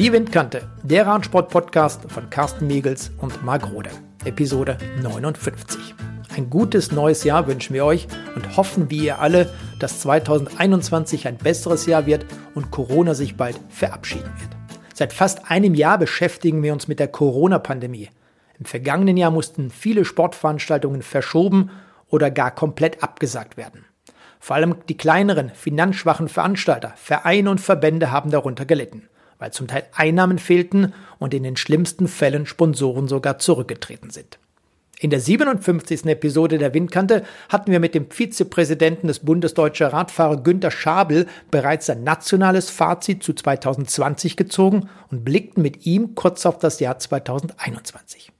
Die Windkante, der Radsport-Podcast von Carsten Miegels und Marc Rode. Episode 59. Ein gutes neues Jahr wünschen wir euch und hoffen wie ihr alle, dass 2021 ein besseres Jahr wird und Corona sich bald verabschieden wird. Seit fast einem Jahr beschäftigen wir uns mit der Corona-Pandemie. Im vergangenen Jahr mussten viele Sportveranstaltungen verschoben oder gar komplett abgesagt werden. Vor allem die kleineren, finanzschwachen Veranstalter, Vereine und Verbände haben darunter gelitten, weil zum Teil Einnahmen fehlten und in den schlimmsten Fällen Sponsoren sogar zurückgetreten sind. In der 57. Episode der Windkante hatten wir mit dem Vizepräsidenten des Bundesdeutscher Radfahrer Günter Schabel bereits ein nationales Fazit zu 2020 gezogen und blickten mit ihm kurz auf das Jahr 2021.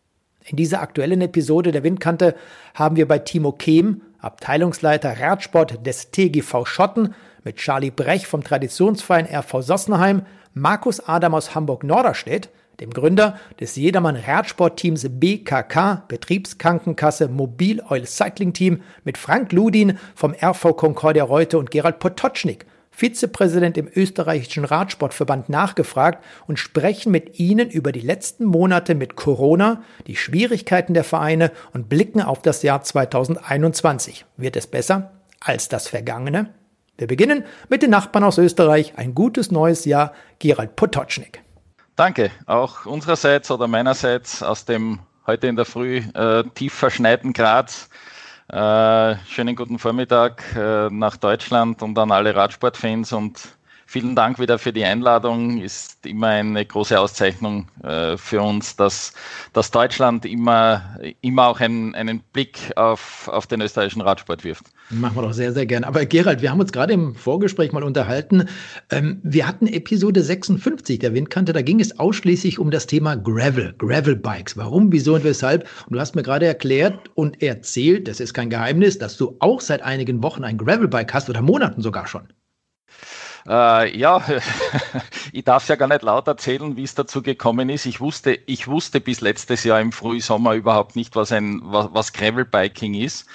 In dieser aktuellen Episode der Windkante haben wir bei Timo Kehm, Abteilungsleiter Radsport des TGV Schotten, mit Charlie Brech vom Traditionsverein RV Sossenheim, Markus Adam aus Hamburg-Norderstedt, dem Gründer des Jedermann Radsportteams BKK, Betriebskrankenkasse Mobil Oil Cycling Team, mit Frank Ludin vom RV Concordia Reute und Gerald Potocznik, Vizepräsident im österreichischen Radsportverband, nachgefragt und sprechen mit Ihnen über die letzten Monate mit Corona, die Schwierigkeiten der Vereine und blicken auf das Jahr 2021. Wird es besser als das vergangene? Wir beginnen mit den Nachbarn aus Österreich. Ein gutes neues Jahr, Gerald Potocznik. Danke, auch unsererseits oder meinerseits aus dem heute in der Früh äh, tief verschneiten Graz. Äh, schönen guten Vormittag äh, nach Deutschland und an alle Radsportfans und vielen Dank wieder für die Einladung. Ist immer eine große Auszeichnung äh, für uns, dass, dass Deutschland immer, immer auch einen, einen Blick auf, auf den österreichischen Radsport wirft. Machen wir doch sehr, sehr gerne. Aber Gerald, wir haben uns gerade im Vorgespräch mal unterhalten. Ähm, wir hatten Episode 56 der Windkante, da ging es ausschließlich um das Thema Gravel, Gravel-Bikes. Warum, wieso und weshalb? Und du hast mir gerade erklärt und erzählt, das ist kein Geheimnis, dass du auch seit einigen Wochen ein Gravel-Bike hast oder Monaten sogar schon. Äh, ja, ich darf ja gar nicht laut erzählen, wie es dazu gekommen ist. Ich wusste, ich wusste bis letztes Jahr im Frühsommer überhaupt nicht, was ein was, was Gravelbiking ist.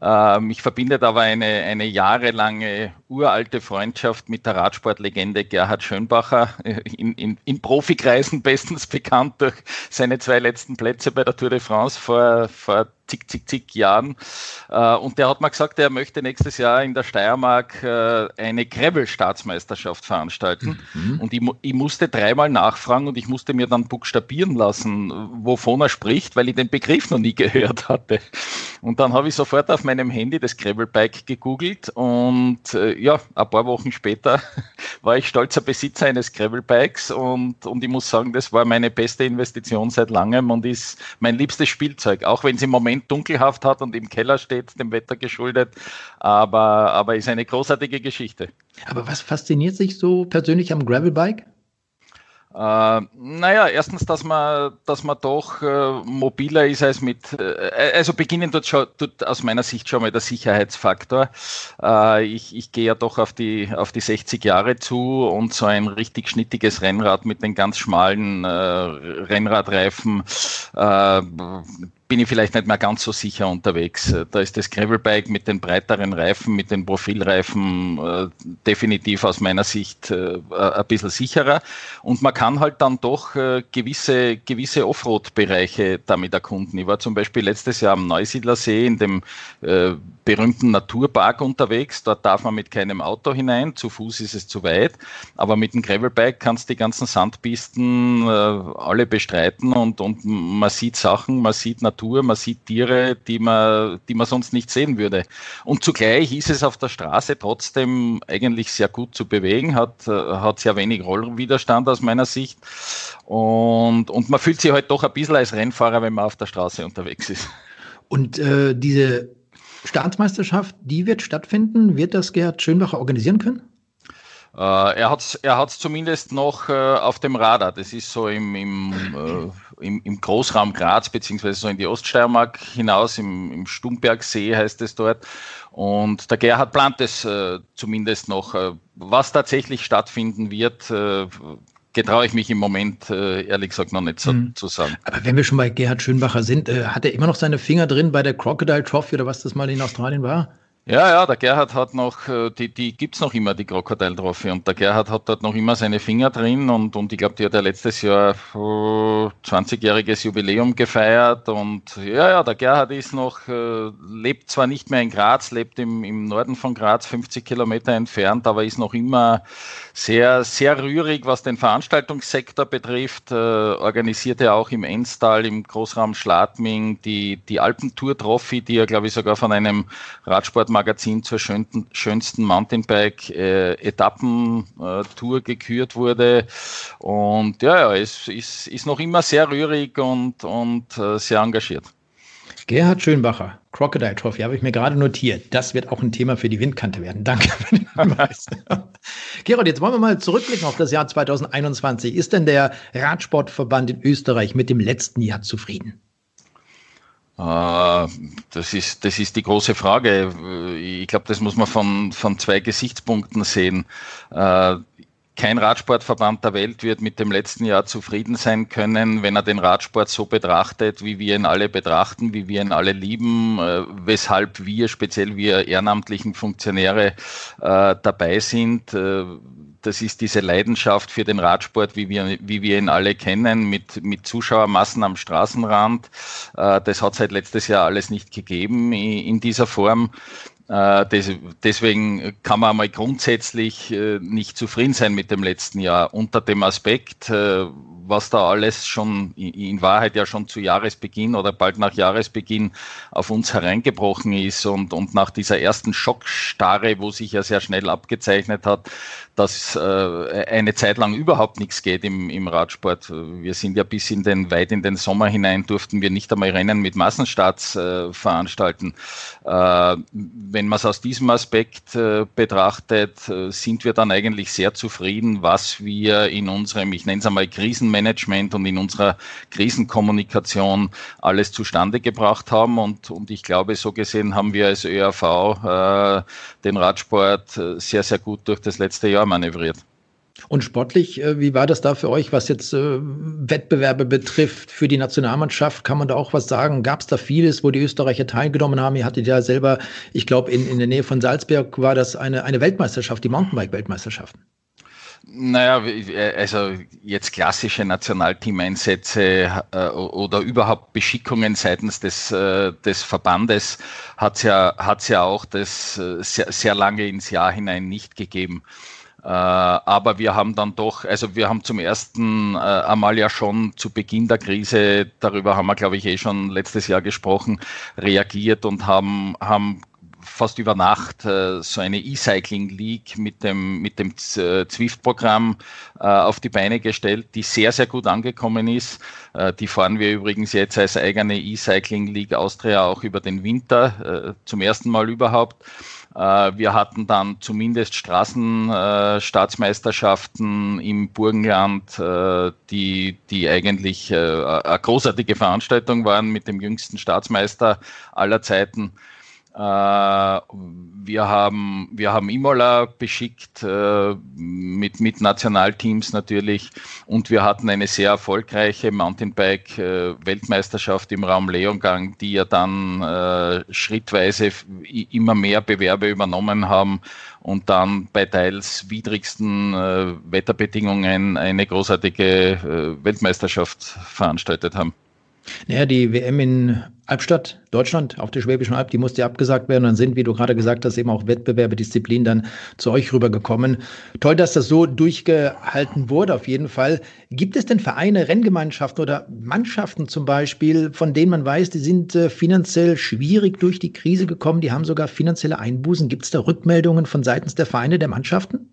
Ähm, mich verbindet aber eine, eine jahrelange uralte Freundschaft mit der Radsportlegende Gerhard Schönbacher, äh, in, in, in Profikreisen bestens bekannt durch seine zwei letzten Plätze bei der Tour de France vor, vor zig, zig, zig Jahren. Äh, und der hat mir gesagt, er möchte nächstes Jahr in der Steiermark äh, eine Gravel-Staatsmeisterschaft veranstalten. Mhm. Und ich, ich, musste dreimal nachfragen und ich musste mir dann buchstabieren lassen, wovon er spricht, weil ich den Begriff noch nie gehört hatte. Und dann habe ich sofort auf meinem Handy das Gravelbike gegoogelt und äh, ja, ein paar Wochen später war ich stolzer Besitzer eines Gravelbikes und, und ich muss sagen, das war meine beste Investition seit langem und ist mein liebstes Spielzeug, auch wenn es im Moment dunkelhaft hat und im Keller steht, dem Wetter geschuldet. Aber, aber ist eine großartige Geschichte. Aber was fasziniert sich so persönlich am Gravelbike? Äh, naja, erstens, dass man, dass man doch äh, mobiler ist als mit, äh, also beginnen schon, dort aus meiner Sicht schon mal der Sicherheitsfaktor. Äh, ich, ich gehe ja doch auf die, auf die 60 Jahre zu und so ein richtig schnittiges Rennrad mit den ganz schmalen äh, Rennradreifen äh, bin ich vielleicht nicht mehr ganz so sicher unterwegs. Da ist das Gravelbike mit den breiteren Reifen, mit den Profilreifen äh, definitiv aus meiner Sicht äh, ein bisschen sicherer. Und man kann halt dann doch äh, gewisse, gewisse Offroad-Bereiche damit erkunden. Ich war zum Beispiel letztes Jahr am Neusiedlersee in dem äh, berühmten Naturpark unterwegs. Dort darf man mit keinem Auto hinein, zu Fuß ist es zu weit. Aber mit dem Gravelbike kannst du die ganzen Sandpisten äh, alle bestreiten und, und man sieht Sachen, man sieht Natur man sieht Tiere, die man, die man sonst nicht sehen würde. Und zugleich ist es auf der Straße trotzdem eigentlich sehr gut zu bewegen, hat, hat sehr wenig Rollwiderstand aus meiner Sicht. Und, und man fühlt sich halt doch ein bisschen als Rennfahrer, wenn man auf der Straße unterwegs ist. Und äh, diese Staatsmeisterschaft, die wird stattfinden. Wird das Gerhard Schönbacher organisieren können? Äh, er hat es er zumindest noch äh, auf dem Radar. Das ist so im, im, äh, im, im, Großraum Graz, beziehungsweise so in die Oststeiermark hinaus, im, im Stumbergsee heißt es dort. Und der Gerhard plant es äh, zumindest noch. Äh, was tatsächlich stattfinden wird, äh, getraue ich mich im Moment ehrlich gesagt noch nicht so mhm. zu sagen. Aber wenn wir schon bei Gerhard Schönbacher sind, hat er immer noch seine Finger drin bei der Crocodile Trophy oder was das mal in Australien war? Ja, ja, der Gerhard hat noch, äh, die, die gibt es noch immer, die Krokodil Trophy. Und der Gerhard hat dort noch immer seine Finger drin und, und ich glaube, die hat ja letztes Jahr 20-jähriges Jubiläum gefeiert. Und ja, ja, der Gerhard ist noch, äh, lebt zwar nicht mehr in Graz, lebt im, im Norden von Graz, 50 Kilometer entfernt, aber ist noch immer sehr, sehr rührig, was den Veranstaltungssektor betrifft. Äh, organisiert er auch im Enstal, im Großraum Schladming die, die Alpentour Trophy, die er, glaube ich, sogar von einem Radsport Magazin zur schönsten, schönsten Mountainbike-Etappentour äh, gekürt wurde. Und ja, ja, es ist, ist noch immer sehr rührig und, und äh, sehr engagiert. Gerhard Schönbacher, Crocodile Trophy, habe ich mir gerade notiert. Das wird auch ein Thema für die Windkante werden. Danke für den Hinweis. Gerhard, jetzt wollen wir mal zurückblicken auf das Jahr 2021. Ist denn der Radsportverband in Österreich mit dem letzten Jahr zufrieden? Äh, das ist, das ist die große Frage. Ich glaube, das muss man von, von zwei Gesichtspunkten sehen. Äh, kein Radsportverband der Welt wird mit dem letzten Jahr zufrieden sein können, wenn er den Radsport so betrachtet, wie wir ihn alle betrachten, wie wir ihn alle lieben, äh, weshalb wir, speziell wir ehrenamtlichen Funktionäre, dabei sind das ist diese Leidenschaft für den Radsport, wie wir, wie wir ihn alle kennen, mit, mit Zuschauermassen am Straßenrand. Äh, das hat seit letztes Jahr alles nicht gegeben in dieser Form. Äh, deswegen kann man mal grundsätzlich äh, nicht zufrieden sein mit dem letzten Jahr unter dem Aspekt, was da alles schon in Wahrheit ja schon zu Jahresbeginn oder bald nach Jahresbeginn auf uns hereingebrochen ist und, und nach dieser ersten Schockstarre, wo sich ja sehr schnell abgezeichnet hat, dass äh, eine Zeit lang überhaupt nichts geht im, im Radsport. Wir sind ja bis in den weit in den Sommer hinein durften wir nicht einmal Rennen mit Massenstarts äh, veranstalten. Äh, wenn man es aus diesem Aspekt äh, betrachtet, äh, sind wir dann eigentlich sehr zufrieden, was wir in unserem, ich nenne es einmal Krisenmanagement und in unserer Krisenkommunikation alles zustande gebracht haben. Und, und ich glaube, so gesehen haben wir als ÖRV äh, den Radsport sehr, sehr gut durch das letzte Jahr manövriert. Und sportlich, äh, wie war das da für euch, was jetzt äh, Wettbewerbe betrifft für die Nationalmannschaft? Kann man da auch was sagen? Gab es da vieles, wo die Österreicher teilgenommen haben? Ihr hattet ja selber, ich glaube, in, in der Nähe von Salzburg war das eine, eine Weltmeisterschaft, die Mountainbike-Weltmeisterschaften. Naja, also jetzt klassische Nationalteameinsätze äh, oder überhaupt Beschickungen seitens des, äh, des Verbandes hat es ja, hat's ja auch das äh, sehr, sehr lange ins Jahr hinein nicht gegeben. Äh, aber wir haben dann doch, also wir haben zum ersten äh, einmal ja schon zu Beginn der Krise, darüber haben wir, glaube ich, eh schon letztes Jahr gesprochen, reagiert und haben, haben fast über Nacht äh, so eine E-Cycling League mit dem, mit dem äh, Zwift-Programm äh, auf die Beine gestellt, die sehr, sehr gut angekommen ist. Äh, die fahren wir übrigens jetzt als eigene E-Cycling League Austria auch über den Winter, äh, zum ersten Mal überhaupt. Äh, wir hatten dann zumindest Straßenstaatsmeisterschaften im Burgenland, die, die eigentlich eine großartige Veranstaltung waren mit dem jüngsten Staatsmeister aller Zeiten. Äh, wir haben, wir haben Imola beschickt äh, mit, mit Nationalteams natürlich und wir hatten eine sehr erfolgreiche Mountainbike-Weltmeisterschaft im Raum Leongang, die ja dann äh, schrittweise immer mehr Bewerbe übernommen haben und dann bei teils widrigsten Wetterbedingungen eine großartige Weltmeisterschaft veranstaltet haben. Naja, die WM in Albstadt, Deutschland, auf der Schwäbischen Alb, die musste abgesagt werden. Dann sind, wie du gerade gesagt hast, eben auch Wettbewerbe, Disziplinen dann zu euch rübergekommen. Toll, dass das so durchgehalten wurde, auf jeden Fall. Gibt es denn Vereine, Renngemeinschaften oder Mannschaften zum Beispiel, von denen man weiß, die sind äh, finanziell schwierig durch die Krise gekommen, die haben sogar finanzielle Einbußen? Gibt es da Rückmeldungen von seitens der Vereine, der Mannschaften?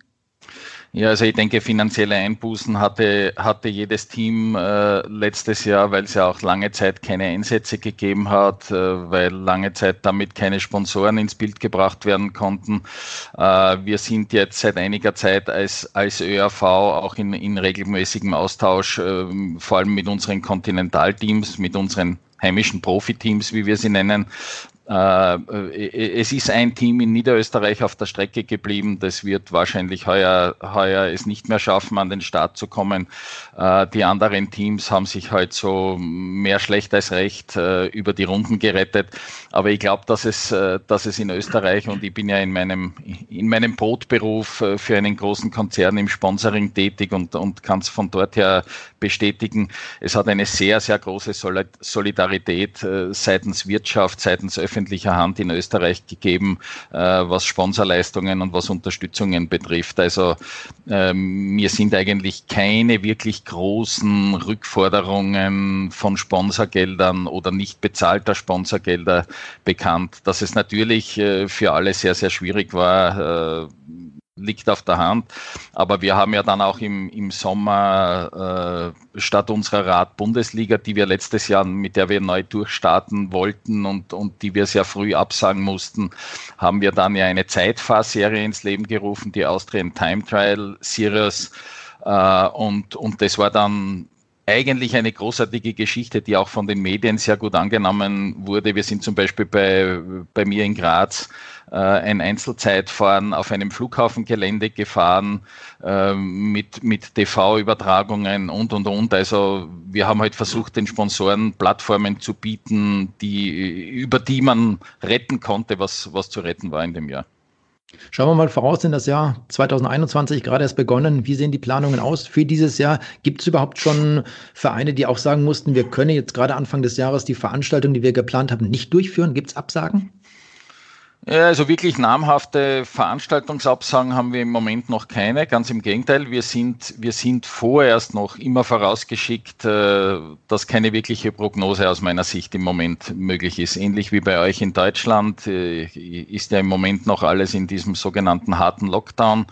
Ja, also ich denke, finanzielle Einbußen hatte, hatte jedes Team äh, letztes Jahr, weil es ja auch lange Zeit keine Einsätze gegeben hat, äh, weil lange Zeit damit keine Sponsoren ins Bild gebracht werden konnten. Äh, wir sind jetzt seit einiger Zeit als, als ÖRV auch in, in regelmäßigem Austausch, äh, vor allem mit unseren Kontinentalteams, mit unseren heimischen Profiteams, wie wir sie nennen, es ist ein Team in Niederösterreich auf der Strecke geblieben. Das wird wahrscheinlich heuer, heuer es nicht mehr schaffen, an den Start zu kommen. Äh, die anderen Teams haben sich halt so mehr schlecht als recht über die Runden gerettet. Aber ich glaube, dass es, dass es in Österreich und ich bin ja in meinem, in meinem Brotberuf für einen großen Konzern im Sponsoring tätig und, und kann es von dort her bestätigen. Es hat eine sehr, sehr große Solidarität seitens Wirtschaft, seitens Öffentlichkeit öffentlicher Hand in Österreich gegeben, äh, was Sponsorleistungen und was Unterstützungen betrifft. Also äh, mir sind eigentlich keine wirklich großen Rückforderungen von Sponsorgeldern oder nicht bezahlter Sponsorgelder bekannt. Dass es natürlich äh, für alle sehr, sehr schwierig war, äh, liegt auf der Hand. Aber wir haben ja dann auch im, im Sommer äh, statt unserer Rad-Bundesliga, die wir letztes Jahr, mit der wir neu durchstarten wollten und, und die wir sehr früh absagen mussten, haben wir dann ja eine Zeitfahrserie ins Leben gerufen, die Austrian Time Trial Series. Äh, und, und das war dann eigentlich eine großartige Geschichte, die auch von den Medien sehr gut angenommen wurde. Wir sind zum Beispiel bei, bei mir in Graz äh, ein Einzelzeitfahren auf einem Flughafengelände gefahren äh, mit, mit TV-Übertragungen und, und, und. Also wir haben halt versucht, den Sponsoren Plattformen zu bieten, die, über die man retten konnte, was, was zu retten war in dem Jahr. Schauen wir mal voraus in das Jahr 2021, gerade erst begonnen. Wie sehen die Planungen aus für dieses Jahr? Gibt es überhaupt schon Vereine, die auch sagen mussten, wir können jetzt gerade Anfang des Jahres die Veranstaltung, die wir geplant haben, nicht durchführen? Gibt es Absagen? Ja, also wirklich namhafte Veranstaltungsabsagen haben wir im Moment noch keine. Ganz im Gegenteil, wir sind, wir sind vorerst noch immer vorausgeschickt, äh, dass keine wirkliche Prognose aus meiner Sicht im Moment möglich ist. Ähnlich wie bei euch in Deutschland äh, ist ja im Moment noch alles in diesem sogenannten harten Lockdown.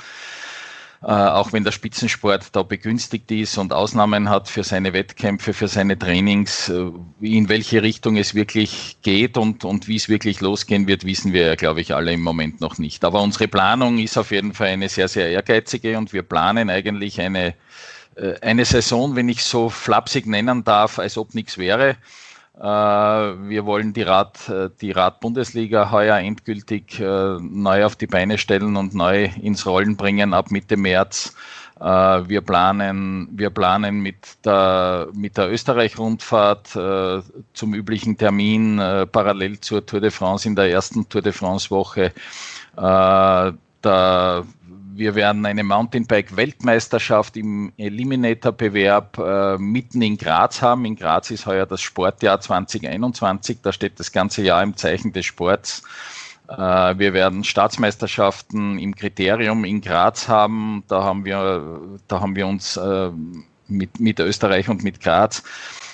Äh, auch wenn der Spitzensport da begünstigt ist und Ausnahmen hat für seine Wettkämpfe, für seine Trainings, äh, in welche Richtung es wirklich geht und, und wie es wirklich losgehen wird, wissen wir ja, glaube ich, alle im Moment noch nicht. Aber unsere Planung ist auf jeden Fall eine sehr, sehr ehrgeizige und wir planen eigentlich eine, äh, eine Saison, wenn ich so flapsig nennen darf, als ob nichts wäre. Äh, wir wollen die Rad, äh, die Rad-Bundesliga heuer endgültig äh, neu auf die Beine stellen und neu ins Rollen bringen ab Mitte März. Wir planen, wir planen mit der, mit der Österreich-Rundfahrt zum üblichen Termin parallel zur Tour de France in der ersten Tour de France-Woche. Da wir werden eine Mountainbike-Weltmeisterschaft im Eliminator-Bewerb äh, mitten in Graz haben. In Graz ist heuer das Sportjahr 2021. Da steht das ganze Jahr im Zeichen des Sports. Äh, wir werden Staatsmeisterschaften im Kriterium in Graz haben. Da haben wir, da haben wir uns äh, mit, mit Österreich und mit Graz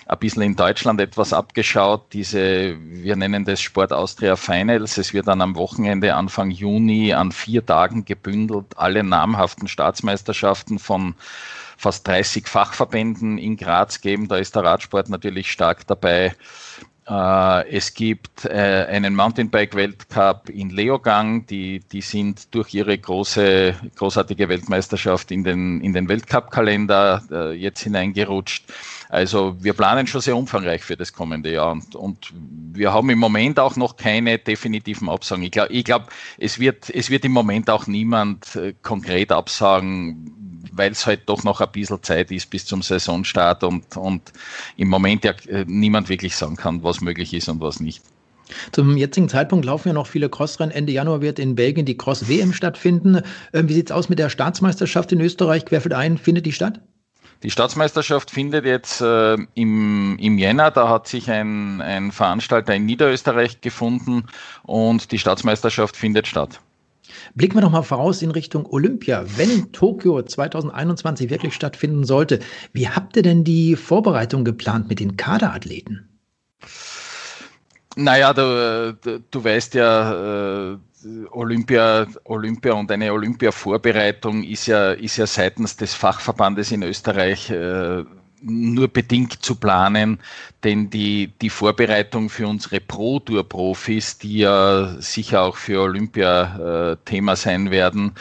ein bisschen in Deutschland etwas abgeschaut. Diese, wir nennen das Sport Austria Finals. Es wird dann am Wochenende Anfang Juni an vier Tagen gebündelt alle namhaften Staatsmeisterschaften von fast 30 Fachverbänden in Graz geben. Da ist der Radsport natürlich stark dabei. Äh, es gibt äh, einen Mountainbike-Weltcup in Leogang, die, die sind durch ihre große, großartige Weltmeisterschaft in den, in den Weltcup-Kalender äh, jetzt hineingerutscht. Also wir planen schon sehr umfangreich für das kommende Jahr und, und wir haben im Moment auch noch keine definitiven Absagen. Ich glaube, glaub, es, wird, es wird im Moment auch niemand äh, konkret absagen, weil es halt doch noch ein bisschen Zeit ist bis zum Saisonstart und, und im Moment ja äh, niemand wirklich sagen kann, was möglich ist und was nicht. Zum jetzigen Zeitpunkt laufen ja noch viele Crossrennen. Ende Januar wird in Belgien die Cross-WM stattfinden. Ähm, wie sieht es aus mit der Staatsmeisterschaft in Österreich? Querfeld ein, findet die statt? Die Staatsmeisterschaft findet jetzt äh, im, im Jänner, da hat sich ein, ein Veranstalter in Niederösterreich gefunden und die Staatsmeisterschaft findet statt. Blicken wir noch mal voraus in Richtung Olympia. Wenn Tokio 2021 wirklich stattfinden sollte, wie habt ihr denn die Vorbereitung geplant mit den Kaderathleten? Naja, du, du, du weißt ja, äh, Olympia, Olympia und eine Olympia-Vorbereitung ist ja, ist ja seitens des Fachverbandes in Österreich äh, nur bedingt zu planen, denn die, die Vorbereitung für unsere Pro-Tour-Profis, die ja sicher auch für Olympia äh, Thema sein werden,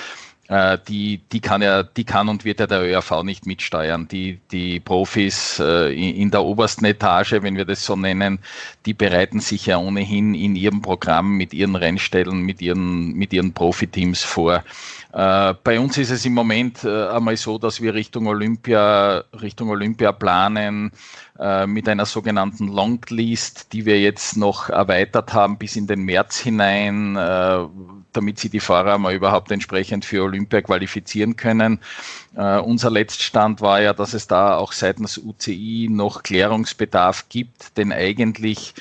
die, die kann ja, die kann und wird ja der ÖRV nicht mitsteuern. Die, die Profis äh, in der obersten Etage, wenn wir das so nennen, die bereiten sich ja ohnehin in ihrem Programm mit ihren Rennstellen, mit ihren, mit ihren Profiteams vor. Äh, bei uns ist es im Moment äh, einmal so, dass wir Richtung Olympia, Richtung Olympia planen äh, mit einer sogenannten Longlist, die wir jetzt noch erweitert haben bis in den März hinein, damit sie die Fahrer mal überhaupt entsprechend für Olympia qualifizieren können. unser Letztstand war ja, dass es da auch seitens UCI noch Klärungsbedarf gibt, denn eigentlich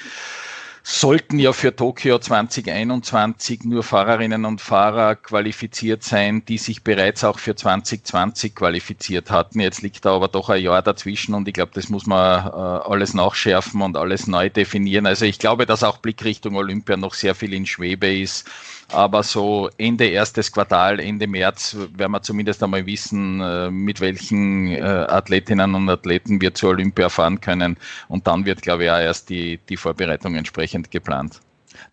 sollten ja für Tokio 2021 nur Fahrerinnen und Fahrer qualifiziert sein, die sich bereits auch für 2020 qualifiziert hatten. Jetzt liegt da aber doch ein Jahr dazwischen und ich glaube, das muss man äh, alles nachschärfen und alles neu definieren. Also ich glaube, dass auch Blickrichtung Olympia noch sehr viel in Schwebe ist. Aber so Ende erstes Quartal, Ende März werden wir zumindest einmal wissen, äh, mit welchen äh, Athletinnen und Athleten wir zur Olympia fahren können. Und dann wird, glaube ich, auch erst die, die Vorbereitung entsprechend geplant.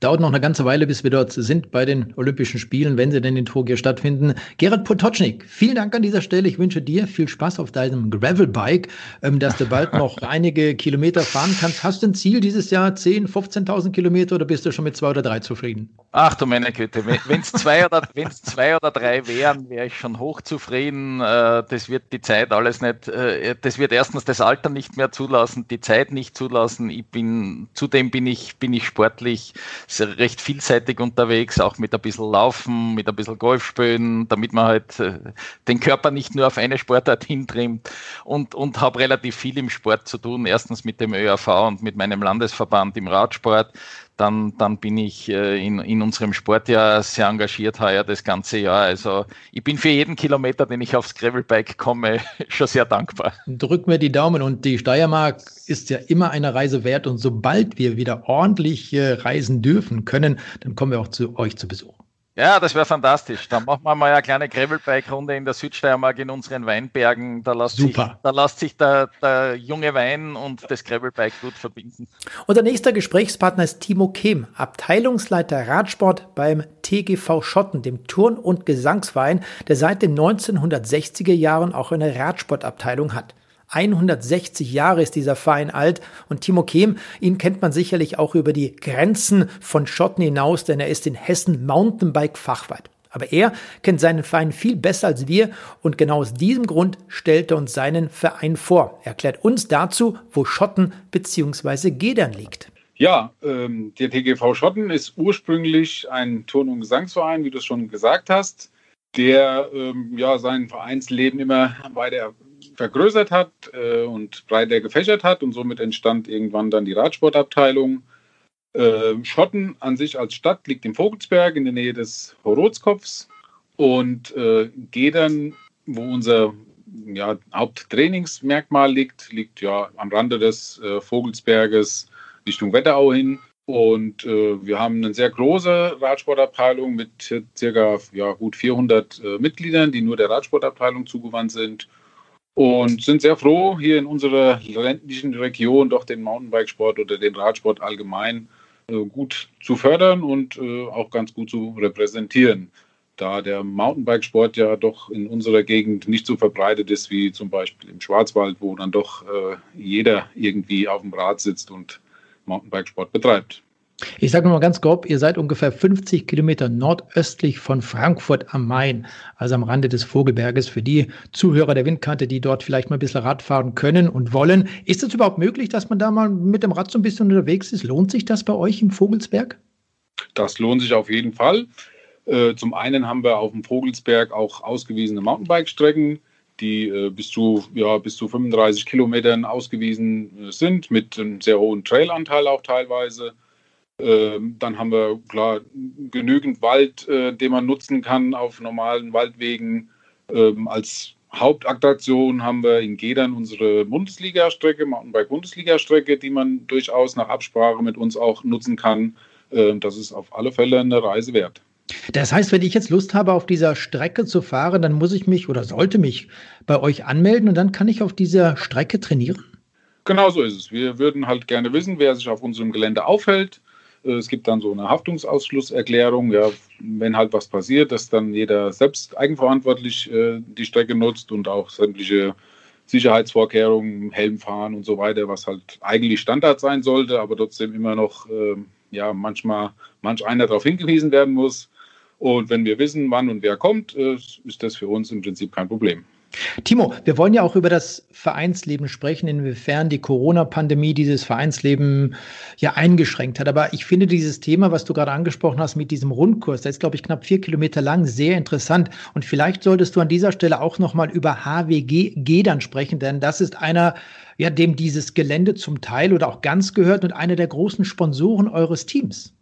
Dauert noch eine ganze Weile, bis wir dort sind bei den Olympischen Spielen, wenn sie denn in Tokio stattfinden. Gerhard Potocznik, vielen Dank an dieser Stelle. Ich wünsche dir viel Spaß auf deinem Gravelbike, ähm, dass du bald noch einige Kilometer fahren kannst. Hast du ein Ziel dieses Jahr 10, 15.000 Kilometer oder bist du schon mit zwei oder drei zufrieden? Ach du meine Güte, wenn es zwei, oder, zwei oder drei wären, wäre ich schon hochzufrieden. Äh, das wird die Zeit alles nicht, äh, das wird erstens das Alter nicht mehr zulassen, die Zeit nicht zulassen. Ich bin, zudem bin ich, bin ich sportlich recht vielseitig unterwegs, auch mit ein bisschen Laufen, mit ein bisschen Golf spielen, damit man halt äh, den Körper nicht nur auf eine Sportart hintrimmt und, und habe relativ viel im Sport zu tun. Erstens mit dem ÖRV und mit meinem Landesverband im Radsport dann, dann bin ich äh, in, in unserem Sport ja sehr engagiert heuer das ganze Jahr. Also ich bin für jeden Kilometer, den ich aufs Gravelbike komme, schon sehr dankbar. Drück mir die Daumen und die Steiermark ist ja immer eine Reise wert und sobald wir wieder ordentlich äh, reisen dürfen können, dann kommen wir auch zu euch zu Besuch. Ja, das wäre fantastisch. Dann machen wir mal eine kleine Gravelbike-Runde in der Südsteiermark in unseren Weinbergen. Da lässt Super. sich, da lässt sich der, der junge Wein und das Gravelbike gut verbinden. Unser nächster Gesprächspartner ist Timo Kehm, Abteilungsleiter Radsport beim TGV Schotten, dem Turn- und Gesangsverein, der seit den 1960er Jahren auch eine Radsportabteilung hat. 160 Jahre ist dieser Verein alt und Timo Kehm, ihn kennt man sicherlich auch über die Grenzen von Schotten hinaus, denn er ist in Hessen Mountainbike-Fachweit. Aber er kennt seinen Verein viel besser als wir und genau aus diesem Grund stellt er uns seinen Verein vor. Er erklärt uns dazu, wo Schotten bzw. Gedern liegt. Ja, ähm, der TGV Schotten ist ursprünglich ein Turn- und Gesangsverein, wie du es schon gesagt hast, der ähm, ja sein Vereinsleben immer weiter vergrößert hat äh, und breiter gefächert hat und somit entstand irgendwann dann die Radsportabteilung. Äh, Schotten an sich als Stadt liegt im Vogelsberg in der Nähe des Horotskopfs und äh, Gedern, wo unser ja, Haupttrainingsmerkmal liegt, liegt ja am Rande des äh, Vogelsberges Richtung Wetterau hin. Und äh, wir haben eine sehr große Radsportabteilung mit circa ja, gut 400 äh, Mitgliedern, die nur der Radsportabteilung zugewandt sind und sind sehr froh, hier in unserer ländlichen Region doch den Mountainbikesport oder den Radsport allgemein äh, gut zu fördern und äh, auch ganz gut zu repräsentieren. Da der Mountainbikesport ja doch in unserer Gegend nicht so verbreitet ist wie zum Beispiel im Schwarzwald, wo dann doch äh, jeder irgendwie auf dem Rad sitzt und Mountainbikesport betreibt. Ich sage mal ganz grob, ihr seid ungefähr 50 Kilometer nordöstlich von Frankfurt am Main, also am Rande des Vogelberges. Für die Zuhörer der Windkante, die dort vielleicht mal ein bisschen Rad fahren können und wollen. Ist es überhaupt möglich, dass man da mal mit dem Rad so ein bisschen unterwegs ist? Lohnt sich das bei euch im Vogelsberg? Das lohnt sich auf jeden Fall. Äh, zum einen haben wir auf dem Vogelsberg auch ausgewiesene Mountainbike-Strecken, die äh, bis, zu, ja, bis zu 35 Kilometern ausgewiesen äh, sind, mit einem sehr hohen Trailanteil auch teilweise. Ähm, dann haben wir klar genügend Wald, äh, den man nutzen kann auf normalen Waldwegen. Ähm, als Hauptattraktion haben wir in Gedern unsere Bundesliga-Strecke, Mountainbike-Bundesliga-Strecke, die man durchaus nach Absprache mit uns auch nutzen kann. Ähm, das ist auf alle Fälle eine Reise wert. Das heißt, wenn ich jetzt Lust habe, auf dieser Strecke zu fahren, dann muss ich mich oder sollte mich bei euch anmelden und dann kann ich auf dieser Strecke trainieren? Genau so ist es. Wir würden halt gerne wissen, wer sich auf unserem Gelände aufhält. Äh, es gibt dann so eine Haftungsausschlusserklärung. Ja, wenn halt was passiert, dass dann jeder selbst eigenverantwortlich äh, die Strecke nutzt und auch sämtliche Sicherheitsvorkehrungen, Helm fahren und so weiter, was halt eigentlich Standard sein sollte, aber trotzdem immer noch äh, ja manchmal manch einer darauf hingewiesen werden muss. Und wenn wir wissen, wann und wer kommt, äh, ist das für uns im Prinzip kein Problem. Timo, wir wollen ja auch über das Vereinsleben sprechen, inwiefern die Corona-Pandemie dieses Vereinsleben ja eingeschränkt hat. Aber ich finde dieses Thema, was du gerade angesprochen hast mit diesem Rundkurs, der ist, glaube ich, knapp vier Kilometer lang, sehr interessant. Und vielleicht solltest du an dieser Stelle auch nochmal über HWG dann sprechen, denn das ist einer, ja, dem dieses Gelände zum Teil oder auch ganz gehört und einer der großen Sponsoren eures Teams.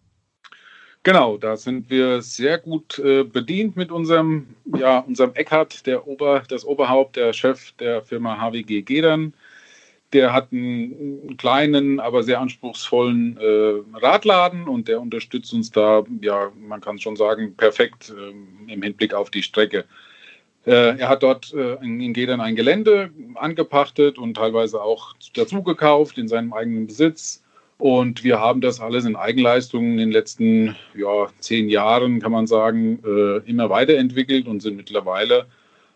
Genau, da sind wir sehr gut äh, bedient mit unserem, ja, unserem Eckhardt, der Ober, das Oberhaupt, der Chef der Firma HWG Gedern. Der hat einen, einen kleinen, aber sehr anspruchsvollen äh, Radladen und der unterstützt uns da, ja, man kann schon sagen, perfekt äh, im Hinblick auf die Strecke. Äh, er hat dort äh, in Gedern ein Gelände angepachtet und teilweise auch dazu gekauft in seinem eigenen Besitz und wir haben das alles in Eigenleistung in den letzten ja, zehn Jahren, kann man sagen, äh, immer weiterentwickelt und sind mittlerweile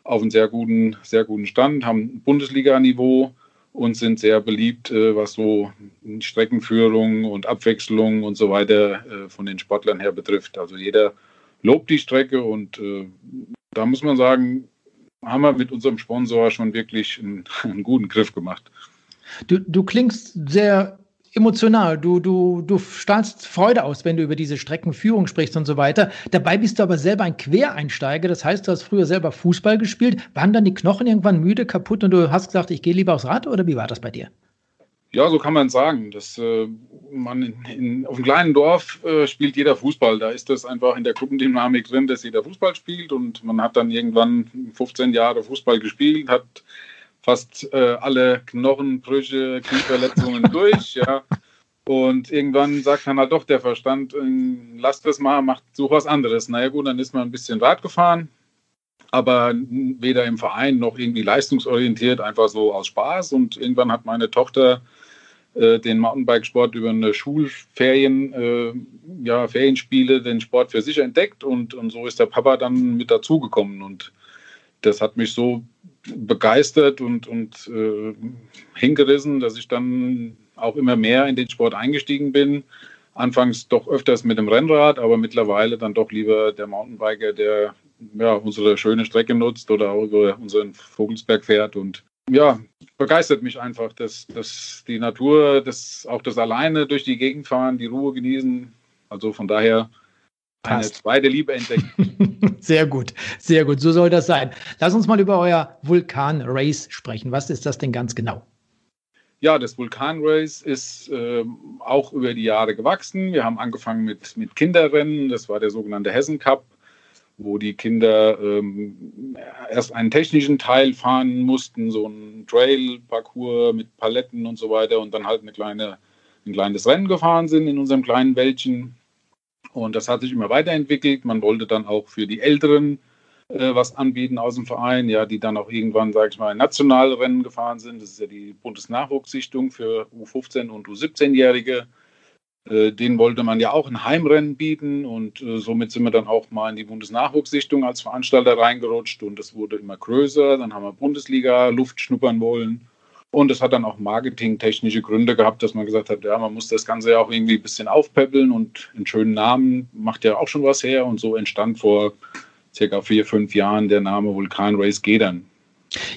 auf einem sehr guten, sehr guten Stand, haben Bundesliga-Niveau und sind sehr beliebt, äh, was so Streckenführung und Abwechslung und so weiter äh, von den Sportlern her betrifft. Also jeder lobt die Strecke und äh, da muss man sagen, haben wir mit unserem Sponsor schon wirklich einen, einen guten Griff gemacht. Du, du klingst sehr emotional. Du, du, du strahlst Freude aus, wenn du über diese Streckenführung sprichst und so weiter. Dabei bist du aber selber ein Quereinsteiger. Das heißt, du hast früher selber Fußball gespielt. Waren dann die Knochen irgendwann müde, kaputt und du hast gesagt, ich gehe lieber aufs Rad oder wie war das bei dir? Ja, so kann man sagen. Dass, äh, man in, in, auf einem kleinen Dorf äh, spielt jeder Fußball. Da ist das einfach in der Gruppendynamik drin, dass jeder Fußball spielt und man hat dann irgendwann 15 Jahre Fußball gespielt, hat fast äh, alle Knochenbrüche, Knieverletzungen durch, ja. Und irgendwann sagt dann halt doch der Verstand, äh, lass das mal, mach, such was anderes. Naja gut, dann ist man ein bisschen Rad gefahren, aber weder im Verein noch irgendwie leistungsorientiert, einfach so aus Spaß. Und irgendwann hat meine Tochter äh, den Mountainbikesport über eine Schulferien, äh, ja, Ferienspiele, den Sport für sich entdeckt und, und so ist der Papa dann mit dazugekommen. Und das hat mich so begeistert und, und äh, hingerissen, dass ich dann auch immer mehr in den Sport eingestiegen bin. Anfangs doch öfters mit dem Rennrad, aber mittlerweile dann doch lieber der Mountainbiker, der ja, unsere schöne Strecke nutzt oder auch über unseren Vogelsberg fährt. Und ja, begeistert mich einfach, dass, dass die Natur, das, auch das alleine durch die Gegend fahren, die Ruhe genießen. Also von daher eine zweite Liebe entdecken. sehr gut, sehr gut. So soll das sein. Lass uns mal über euer Vulkan-Race sprechen. Was ist das denn ganz genau? Ja, das Vulkan-Race ist äh, auch über die Jahre gewachsen. Wir haben angefangen mit, mit Kinderrennen. Das war der sogenannte Hessen Cup, wo die Kinder ähm, erst einen technischen Teil fahren mussten, so ein Trail-Parcours mit Paletten und so weiter und dann halt eine kleine, ein kleines Rennen gefahren sind in unserem kleinen Wäldchen. Und das hat sich immer weiterentwickelt. Man wollte dann auch für die Älteren äh, was anbieten aus dem Verein, ja, die dann auch irgendwann, sage ich mal, nationale Rennen gefahren sind. Das ist ja die Bundesnachwuchssichtung für U15 und U17-Jährige. Äh, denen wollte man ja auch ein Heimrennen bieten und äh, somit sind wir dann auch mal in die Bundesnachwuchssichtung als Veranstalter reingerutscht und das wurde immer größer. Dann haben wir Bundesliga Luft schnuppern wollen und es hat dann auch marketingtechnische Gründe gehabt, dass man gesagt hat, ja, man muss das Ganze ja auch irgendwie ein bisschen aufpäppeln und einen schönen Namen macht ja auch schon was her. Und so entstand vor circa vier, fünf Jahren der Name Vulkan Race Gedern.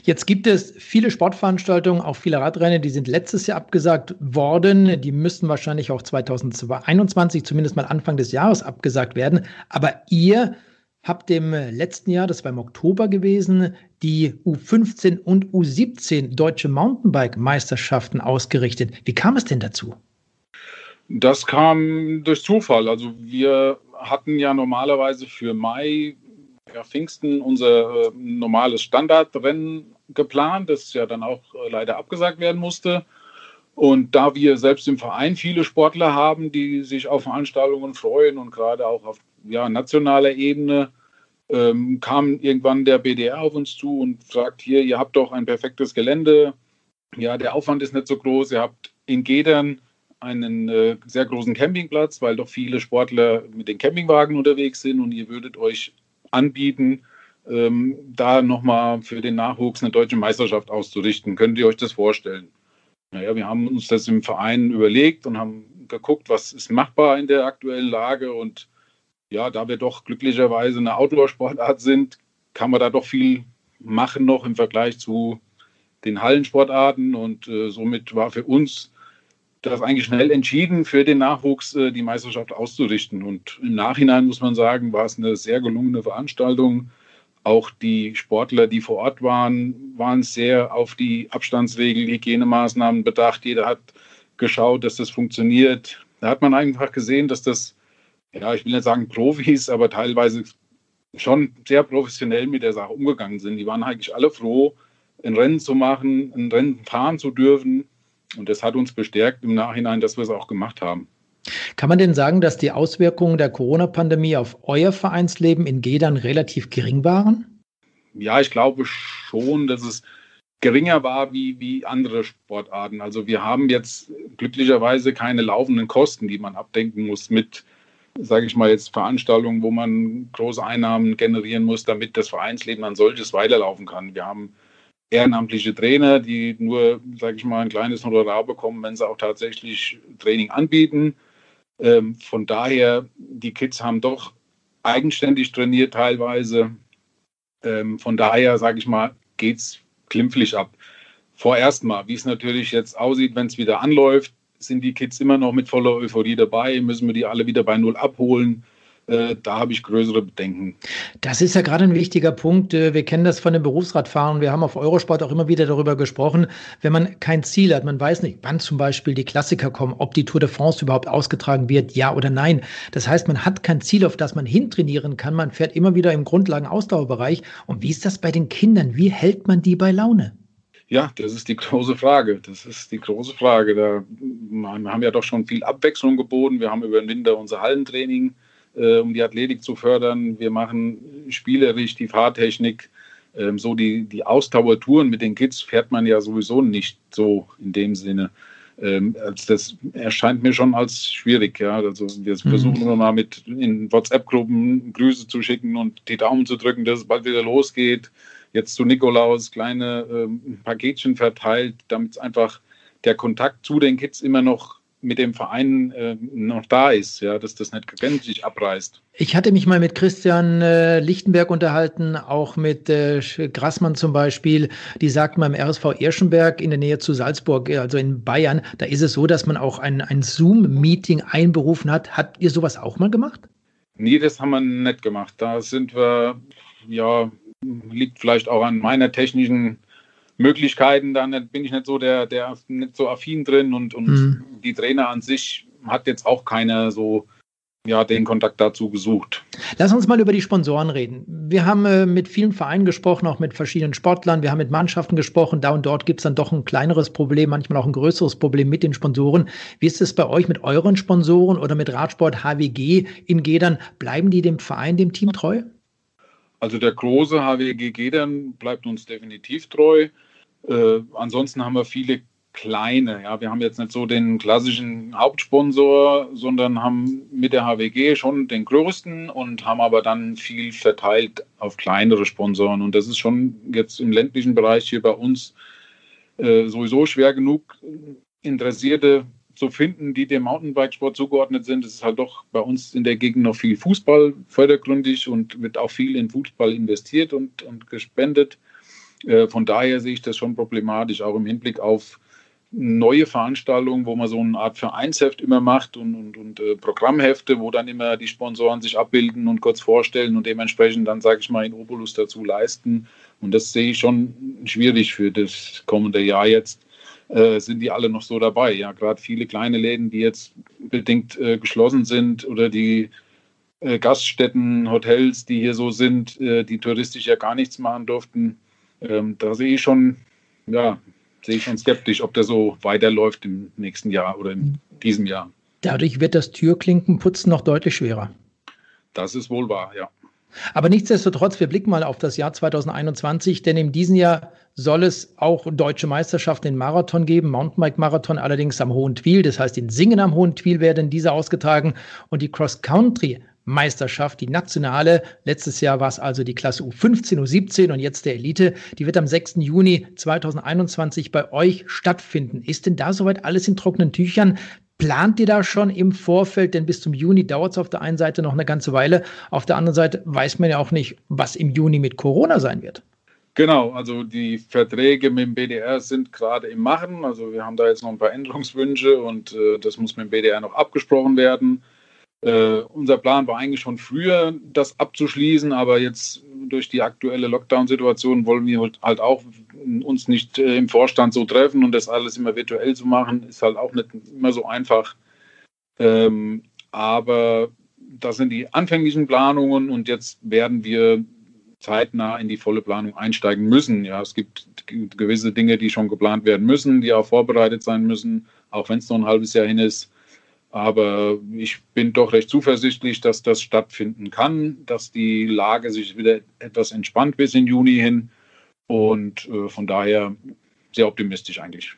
Jetzt gibt es viele Sportveranstaltungen, auch viele Radrennen, die sind letztes Jahr abgesagt worden. Die müssten wahrscheinlich auch 2021, zumindest mal Anfang des Jahres, abgesagt werden. Aber ihr habt im letzten Jahr, das war im Oktober gewesen, die U15 und U17 deutsche Mountainbike-Meisterschaften ausgerichtet. Wie kam es denn dazu? Das kam durch Zufall. Also wir hatten ja normalerweise für Mai, ja, Pfingsten, unser äh, normales Standardrennen geplant, das ja dann auch äh, leider abgesagt werden musste. Und da wir selbst im Verein viele Sportler haben, die sich auf Veranstaltungen freuen und gerade auch auf ja, nationaler Ebene, ähm, kam irgendwann der BDR auf uns zu und sagt, hier, ihr habt doch ein perfektes Gelände. Ja, der Aufwand ist nicht so groß. Ihr habt in Gedern einen äh, sehr großen Campingplatz, weil doch viele Sportler mit den Campingwagen unterwegs sind und ihr würdet euch anbieten, ähm, da nochmal für den Nachwuchs eine deutsche Meisterschaft auszurichten. Könnt ihr euch das vorstellen? Naja, wir haben uns das im Verein überlegt und haben geguckt, was ist machbar in der aktuellen Lage. Und ja, da wir doch glücklicherweise eine Outdoor-Sportart sind, kann man da doch viel machen noch im Vergleich zu den Hallensportarten. Und äh, somit war für uns das eigentlich schnell entschieden, für den Nachwuchs äh, die Meisterschaft auszurichten. Und im Nachhinein muss man sagen, war es eine sehr gelungene Veranstaltung. Auch die Sportler, die vor Ort waren, waren sehr auf die Abstandsregeln, Hygienemaßnahmen bedacht. Jeder hat geschaut, dass das funktioniert. Da hat man einfach gesehen, dass das, ja, ich will nicht sagen Profis, aber teilweise schon sehr professionell mit der Sache umgegangen sind. Die waren eigentlich alle froh, ein Rennen zu machen, ein Rennen fahren zu dürfen. Und das hat uns bestärkt im Nachhinein, dass wir es auch gemacht haben. Kann man denn sagen, dass die Auswirkungen der Corona-Pandemie auf euer Vereinsleben in Gedern relativ gering waren? Ja, ich glaube schon, dass es geringer war wie, wie andere Sportarten. Also wir haben jetzt glücklicherweise keine laufenden Kosten, die man abdenken muss mit, sage ich mal jetzt, Veranstaltungen, wo man große Einnahmen generieren muss, damit das Vereinsleben an solches weiterlaufen kann. Wir haben ehrenamtliche Trainer, die nur, sage ich mal, ein kleines Honorar bekommen, wenn sie auch tatsächlich Training anbieten. Ähm, von daher, die Kids haben doch eigenständig trainiert teilweise. Ähm, von daher, sage ich mal, geht es klimpflich ab. Vorerst mal, wie es natürlich jetzt aussieht, wenn es wieder anläuft, sind die Kids immer noch mit voller Euphorie dabei, müssen wir die alle wieder bei Null abholen. Äh, da habe ich größere Bedenken. Das ist ja gerade ein wichtiger Punkt. Äh, wir kennen das von den Berufsradfahren. Wir haben auf Eurosport auch immer wieder darüber gesprochen. Wenn man kein Ziel hat, man weiß nicht, wann zum Beispiel die Klassiker kommen, ob die Tour de France überhaupt ausgetragen wird, ja oder nein. Das heißt, man hat kein Ziel, auf das man hintrainieren kann. Man fährt immer wieder im Grundlagen-Ausdauerbereich. Und wie ist das bei den Kindern? Wie hält man die bei Laune? Ja, das ist die große Frage. Das ist die große Frage. Da, wir haben ja doch schon viel Abwechslung geboten. Wir haben über den Winter unser Hallentraining äh, um die Athletik zu fördern. Wir machen spielerisch die Fahrtechnik. Ähm, so die, die Ausdauertouren mit den Kids fährt man ja sowieso nicht so in dem Sinne. Ähm, also das erscheint mir schon als schwierig. Ja. Also wir mhm. versuchen immer mal mit in WhatsApp-Gruppen Grüße zu schicken und die Daumen zu drücken, dass es bald wieder losgeht. Jetzt zu Nikolaus kleine ähm, Paketchen verteilt, damit einfach der Kontakt zu den Kids immer noch mit dem Verein äh, noch da ist, ja, dass das nicht gänzlich abreißt. Ich hatte mich mal mit Christian äh, Lichtenberg unterhalten, auch mit äh, Grassmann zum Beispiel. Die sagten beim RSV Irschenberg in der Nähe zu Salzburg, äh, also in Bayern, da ist es so, dass man auch ein, ein Zoom-Meeting einberufen hat. Habt ihr sowas auch mal gemacht? Nee, das haben wir nicht gemacht. Da sind wir, ja, liegt vielleicht auch an meiner technischen Möglichkeiten, dann bin ich nicht so der, der nicht so affin drin und, und mhm. die Trainer an sich hat jetzt auch keiner so ja, den Kontakt dazu gesucht. Lass uns mal über die Sponsoren reden. Wir haben äh, mit vielen Vereinen gesprochen, auch mit verschiedenen Sportlern. Wir haben mit Mannschaften gesprochen. Da und dort gibt es dann doch ein kleineres Problem, manchmal auch ein größeres Problem mit den Sponsoren. Wie ist es bei euch mit euren Sponsoren oder mit Radsport HWG in Gedern? Bleiben die dem Verein, dem Team treu? Also der große HWG Gedern bleibt uns definitiv treu. Äh, ansonsten haben wir viele kleine. Ja, wir haben jetzt nicht so den klassischen Hauptsponsor, sondern haben mit der HWG schon den größten und haben aber dann viel verteilt auf kleinere Sponsoren. Und das ist schon jetzt im ländlichen Bereich hier bei uns äh, sowieso schwer genug, Interessierte zu finden, die dem Mountainbikesport zugeordnet sind. Es ist halt doch bei uns in der Gegend noch viel Fußball fördergründig und wird auch viel in Fußball investiert und, und gespendet. Äh, von daher sehe ich das schon problematisch, auch im Hinblick auf neue Veranstaltungen, wo man so eine Art Vereinsheft immer macht und, und, und äh, Programmhefte, wo dann immer die Sponsoren sich abbilden und kurz vorstellen und dementsprechend dann, sage ich mal, in Obolus dazu leisten. Und das sehe ich schon schwierig für das kommende Jahr jetzt. Äh, sind die alle noch so dabei? Ja, gerade viele kleine Läden, die jetzt bedingt äh, geschlossen sind oder die äh, Gaststätten, Hotels, die hier so sind, äh, die touristisch ja gar nichts machen durften, ähm, da sehe ich schon, ja, sehe ich schon skeptisch, ob der so weiterläuft im nächsten Jahr oder in diesem Jahr. Dadurch wird das Türklinkenputzen noch deutlich schwerer. Das ist wohl wahr, ja. Aber nichtsdestotrotz, wir blicken mal auf das Jahr 2021, denn in diesem Jahr soll es auch deutsche Meisterschaften in Marathon geben, Mountainbike-Marathon allerdings am Hohen Twil, das heißt in Singen am Hohen Twil werden diese ausgetragen und die Cross-Country Meisterschaft, die nationale. Letztes Jahr war es also die Klasse U15, U17 und jetzt der Elite. Die wird am 6. Juni 2021 bei euch stattfinden. Ist denn da soweit alles in trockenen Tüchern? Plant ihr da schon im Vorfeld? Denn bis zum Juni dauert es auf der einen Seite noch eine ganze Weile. Auf der anderen Seite weiß man ja auch nicht, was im Juni mit Corona sein wird. Genau, also die Verträge mit dem BDR sind gerade im Machen. Also wir haben da jetzt noch ein paar Änderungswünsche und äh, das muss mit dem BDR noch abgesprochen werden. Äh, unser Plan war eigentlich schon früher, das abzuschließen, aber jetzt durch die aktuelle Lockdown-Situation wollen wir halt, halt auch uns nicht äh, im Vorstand so treffen und das alles immer virtuell zu machen, ist halt auch nicht immer so einfach. Ähm, aber das sind die anfänglichen Planungen und jetzt werden wir zeitnah in die volle Planung einsteigen müssen. Ja, es gibt gewisse Dinge, die schon geplant werden müssen, die auch vorbereitet sein müssen, auch wenn es noch ein halbes Jahr hin ist. Aber ich bin doch recht zuversichtlich, dass das stattfinden kann, dass die Lage sich wieder etwas entspannt bis in Juni hin. Und äh, von daher sehr optimistisch eigentlich.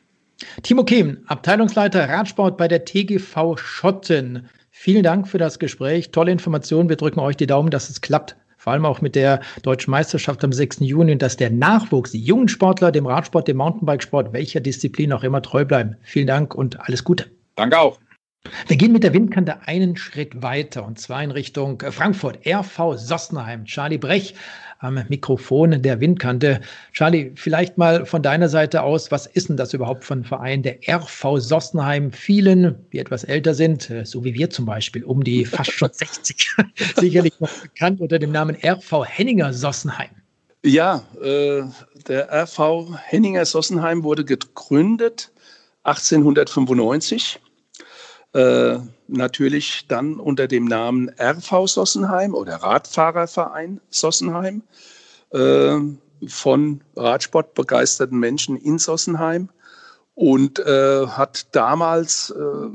Timo Kehm, Abteilungsleiter Radsport bei der TGV Schotten. Vielen Dank für das Gespräch. Tolle Informationen. Wir drücken euch die Daumen, dass es klappt. Vor allem auch mit der deutschen Meisterschaft am 6. Juni und dass der Nachwuchs, die jungen Sportler dem Radsport, dem Mountainbikesport, welcher Disziplin auch immer treu bleiben. Vielen Dank und alles Gute. Danke auch. Wir gehen mit der Windkante einen Schritt weiter und zwar in Richtung Frankfurt, RV Sossenheim. Charlie Brech am Mikrofon der Windkante. Charlie, vielleicht mal von deiner Seite aus, was ist denn das überhaupt für ein Verein, der RV Sossenheim? Vielen, die etwas älter sind, äh, so wie wir zum Beispiel, um die fast schon 60, sicherlich noch bekannt unter dem Namen RV Henninger Sossenheim. Ja, äh, der RV Henninger Sossenheim wurde gegründet 1895 äh, natürlich dann unter dem Namen RV Sossenheim oder Radfahrerverein Sossenheim äh, von Radsportbegeisterten Menschen in Sossenheim und äh, hat damals äh,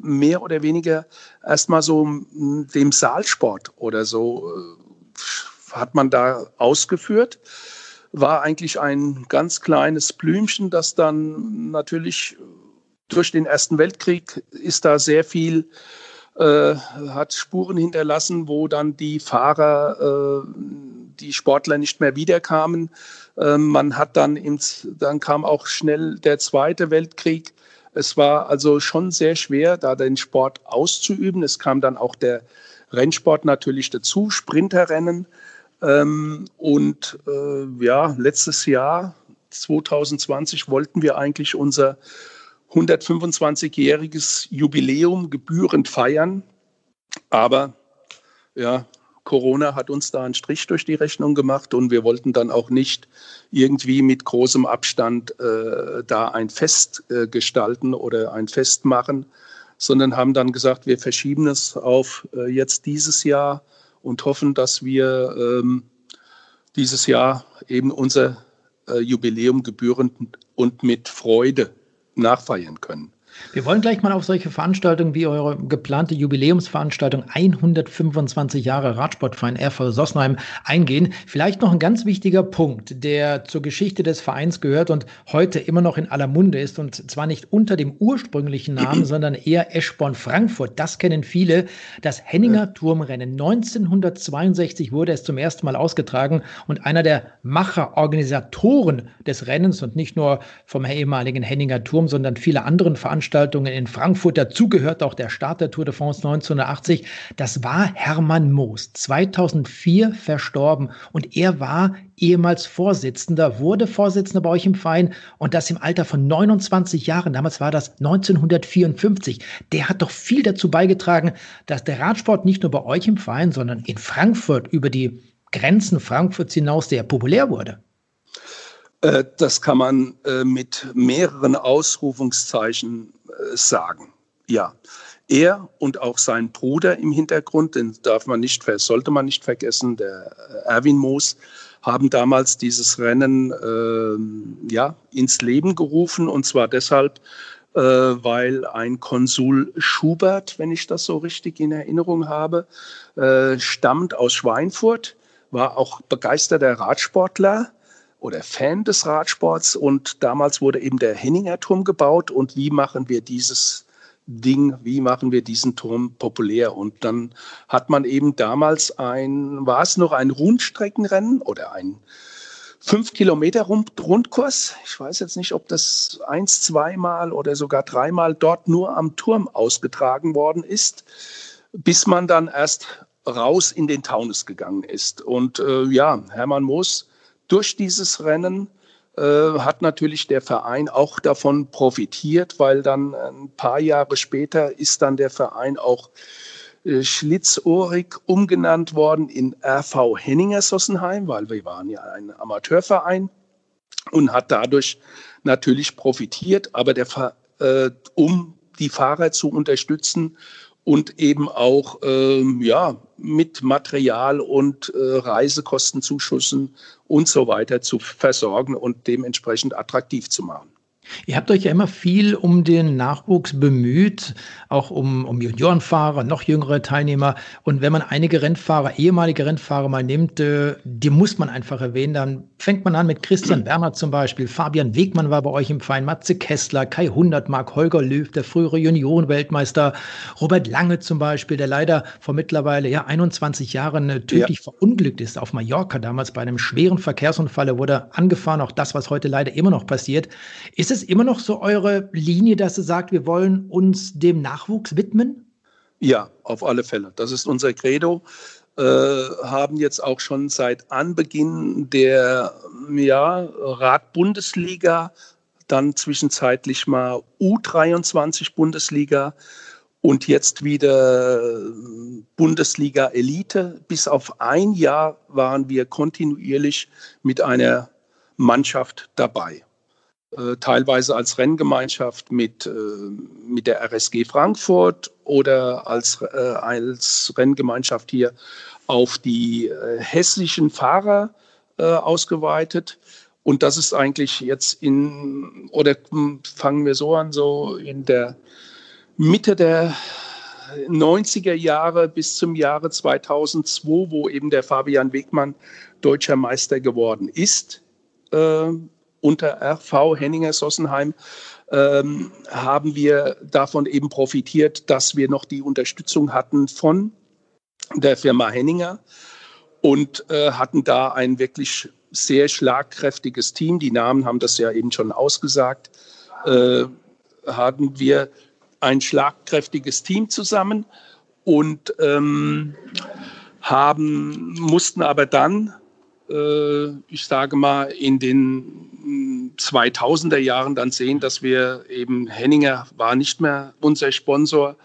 mehr oder weniger erstmal so dem Saalsport oder so äh, hat man da ausgeführt. War eigentlich ein ganz kleines Blümchen, das dann natürlich durch den Ersten Weltkrieg ist da sehr viel, äh, hat Spuren hinterlassen, wo dann die Fahrer, äh, die Sportler nicht mehr wiederkamen. Äh, man hat dann, ins, dann kam auch schnell der Zweite Weltkrieg. Es war also schon sehr schwer, da den Sport auszuüben. Es kam dann auch der Rennsport natürlich dazu, Sprinterrennen. Ähm, und äh, ja, letztes Jahr, 2020, wollten wir eigentlich unser 125-jähriges Jubiläum gebührend feiern. Aber ja, Corona hat uns da einen Strich durch die Rechnung gemacht und wir wollten dann auch nicht irgendwie mit großem Abstand äh, da ein Fest äh, gestalten oder ein Fest machen, sondern haben dann gesagt, wir verschieben es auf äh, jetzt dieses Jahr und hoffen, dass wir ähm, dieses Jahr eben unser äh, Jubiläum gebührend und mit Freude nachfeiern können. Wir wollen gleich mal auf solche Veranstaltungen wie eure geplante Jubiläumsveranstaltung 125 Jahre Radsportverein RV Sossenheim eingehen. Vielleicht noch ein ganz wichtiger Punkt, der zur Geschichte des Vereins gehört und heute immer noch in aller Munde ist und zwar nicht unter dem ursprünglichen Namen, sondern eher Eschborn Frankfurt. Das kennen viele. Das Henninger Turmrennen 1962 wurde es zum ersten Mal ausgetragen und einer der Macher, Organisatoren des Rennens und nicht nur vom ehemaligen Henninger Turm, sondern viele anderen Veranstaltungen Veranstaltungen in Frankfurt. Dazu gehört auch der Start der Tour de France 1980. Das war Hermann Moos, 2004 verstorben. Und er war ehemals Vorsitzender, wurde Vorsitzender bei euch im Verein und das im Alter von 29 Jahren. Damals war das 1954. Der hat doch viel dazu beigetragen, dass der Radsport nicht nur bei euch im Verein, sondern in Frankfurt über die Grenzen Frankfurts hinaus sehr populär wurde. Äh, das kann man äh, mit mehreren Ausrufungszeichen sagen. Ja, er und auch sein Bruder im Hintergrund, den darf man nicht, sollte man nicht vergessen, der Erwin Moos, haben damals dieses Rennen äh, ja, ins Leben gerufen. Und zwar deshalb, äh, weil ein Konsul Schubert, wenn ich das so richtig in Erinnerung habe, äh, stammt aus Schweinfurt war auch begeisterter Radsportler oder Fan des Radsports und damals wurde eben der Henninger Turm gebaut und wie machen wir dieses Ding, wie machen wir diesen Turm populär? Und dann hat man eben damals ein, war es noch ein Rundstreckenrennen oder ein fünf Kilometer Rundkurs. Ich weiß jetzt nicht, ob das eins, zweimal oder sogar dreimal dort nur am Turm ausgetragen worden ist, bis man dann erst raus in den Taunus gegangen ist. Und äh, ja, Hermann Moos durch dieses Rennen äh, hat natürlich der Verein auch davon profitiert, weil dann ein paar Jahre später ist dann der Verein auch äh, schlitzohrig umgenannt worden in RV Henninger Sossenheim, weil wir waren ja ein Amateurverein und hat dadurch natürlich profitiert, aber der, äh, um die Fahrer zu unterstützen und eben auch ähm, ja, mit Material und äh, Reisekostenzuschüssen und so weiter zu versorgen und dementsprechend attraktiv zu machen. Ihr habt euch ja immer viel um den Nachwuchs bemüht, auch um, um Juniorenfahrer, noch jüngere Teilnehmer. Und wenn man einige Rennfahrer, ehemalige Rennfahrer mal nimmt, äh, die muss man einfach erwähnen. Dann fängt man an mit Christian Werner zum Beispiel. Fabian Wegmann war bei euch im Verein, Matze Kessler, Kai Hundertmark, Holger Löw, der frühere Juniorenweltmeister, Robert Lange zum Beispiel, der leider vor mittlerweile ja 21 Jahren äh, tödlich ja. verunglückt ist auf Mallorca damals bei einem schweren Verkehrsunfall. Er wurde angefahren, auch das, was heute leider immer noch passiert. Ist es immer noch so eure Linie, dass ihr sagt, wir wollen uns dem Nachwuchs widmen? Ja, auf alle Fälle. Das ist unser Credo. Äh, haben jetzt auch schon seit Anbeginn der ja, Radbundesliga, dann zwischenzeitlich mal U23 Bundesliga und jetzt wieder Bundesliga Elite. Bis auf ein Jahr waren wir kontinuierlich mit einer Mannschaft dabei. Äh, teilweise als Renngemeinschaft mit, äh, mit der RSG Frankfurt oder als, äh, als Renngemeinschaft hier auf die hessischen Fahrer ausgeweitet. Und das ist eigentlich jetzt in, oder fangen wir so an, so in der Mitte der 90er Jahre bis zum Jahre 2002, wo eben der Fabian Wegmann deutscher Meister geworden ist, unter RV Henninger Sossenheim ähm, haben wir davon eben profitiert, dass wir noch die Unterstützung hatten von der Firma Henninger und äh, hatten da ein wirklich sehr schlagkräftiges Team. Die Namen haben das ja eben schon ausgesagt. Äh, hatten wir ein schlagkräftiges Team zusammen und ähm, haben, mussten aber dann äh, ich sage mal, in den 2000er Jahren dann sehen, dass wir eben, Henninger war nicht mehr unser Sponsor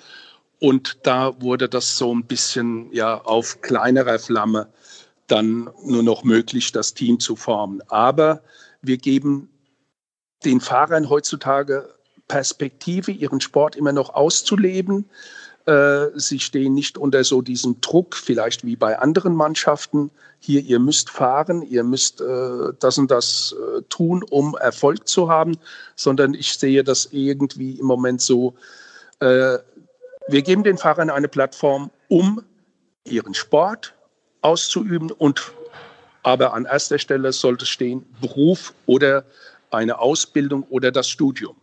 und da wurde das so ein bisschen ja auf kleinerer Flamme dann nur noch möglich, das Team zu formen. Aber wir geben den Fahrern heutzutage Perspektive, ihren Sport immer noch auszuleben. Äh, sie stehen nicht unter so diesem Druck, vielleicht wie bei anderen Mannschaften. Hier, ihr müsst fahren, ihr müsst äh, das und das äh, tun, um Erfolg zu haben, sondern ich sehe das irgendwie im Moment so, äh, wir geben den Fahrern eine Plattform, um ihren Sport auszuüben und aber an erster Stelle sollte stehen Beruf oder eine Ausbildung oder das Studium.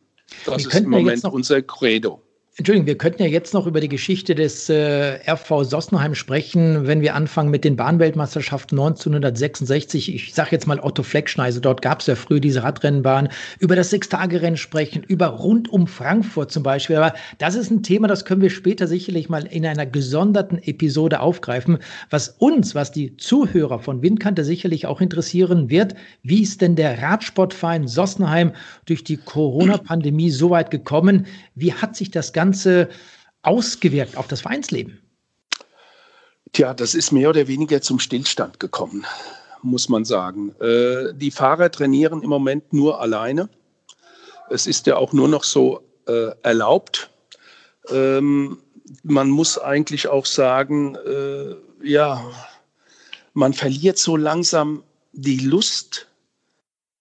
Das ist im Moment unser Credo. Entschuldigung, wir könnten ja jetzt noch über die Geschichte des äh, RV Sossenheim sprechen, wenn wir anfangen mit den Bahnweltmeisterschaften 1966. Ich sage jetzt mal Otto Fleckschneise, dort gab es ja früher diese Radrennbahn. Über das Sechstagerennen sprechen, über rund um Frankfurt zum Beispiel. Aber das ist ein Thema, das können wir später sicherlich mal in einer gesonderten Episode aufgreifen. Was uns, was die Zuhörer von Windkante sicherlich auch interessieren wird, wie ist denn der Radsportverein Sossenheim durch die Corona-Pandemie so weit gekommen? Wie hat sich das Ganze Ganze ausgewirkt auf das Vereinsleben? Tja, das ist mehr oder weniger zum Stillstand gekommen, muss man sagen. Äh, die Fahrer trainieren im Moment nur alleine. Es ist ja auch nur noch so äh, erlaubt. Ähm, man muss eigentlich auch sagen, äh, ja, man verliert so langsam die Lust,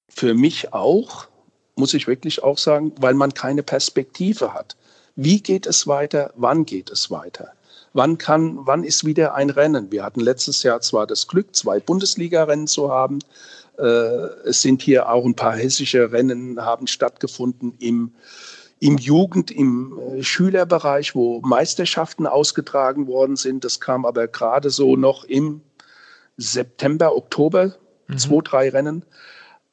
für mich auch, muss ich wirklich auch sagen, weil man keine Perspektive hat. Wie geht es weiter? Wann geht es weiter? wann kann, wann ist wieder ein Rennen? Wir hatten letztes Jahr zwar das Glück, zwei Bundesliga-Rennen zu haben. Äh, es sind hier auch ein paar hessische Rennen haben stattgefunden im im Jugend-, im äh, Schülerbereich, wo Meisterschaften ausgetragen worden sind. Das kam aber gerade so noch im September, Oktober, mhm. zwei, drei Rennen.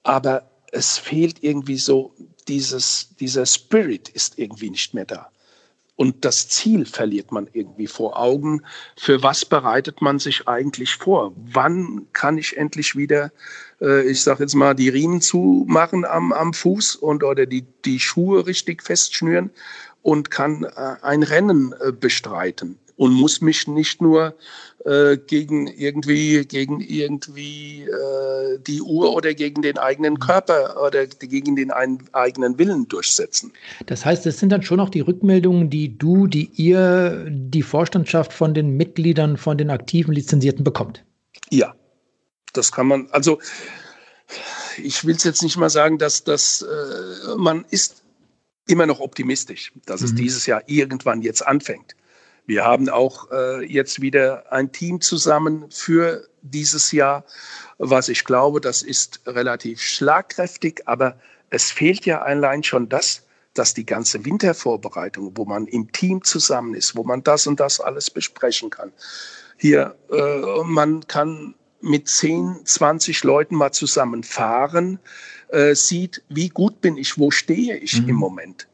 Aber es fehlt irgendwie so, dieses, dieser Spirit ist irgendwie nicht mehr da. Und das Ziel verliert man irgendwie vor Augen. Für was bereitet man sich eigentlich vor? Wann kann ich endlich wieder, äh, ich sage jetzt mal, die Riemen zumachen am, am Fuß und oder die, die Schuhe richtig festschnüren und kann äh, ein Rennen äh, bestreiten? Und muss mich nicht nur äh, gegen irgendwie, gegen irgendwie äh, die Uhr oder gegen den eigenen Körper oder gegen den eigenen Willen durchsetzen. Das heißt, es sind dann schon auch die Rückmeldungen, die du, die ihr, die Vorstandschaft von den Mitgliedern, von den aktiven Lizenzierten bekommt. Ja, das kann man, also ich will es jetzt nicht mal sagen, dass das, äh, man ist immer noch optimistisch, dass mhm. es dieses Jahr irgendwann jetzt anfängt. Wir haben auch äh, jetzt wieder ein Team zusammen für dieses Jahr, was ich glaube, das ist relativ schlagkräftig, aber es fehlt ja allein schon das, dass die ganze Wintervorbereitung, wo man im Team zusammen ist, wo man das und das alles besprechen kann. Hier, äh, man kann mit 10, 20 Leuten mal zusammen fahren, äh, sieht, wie gut bin ich, wo stehe ich mhm. im Moment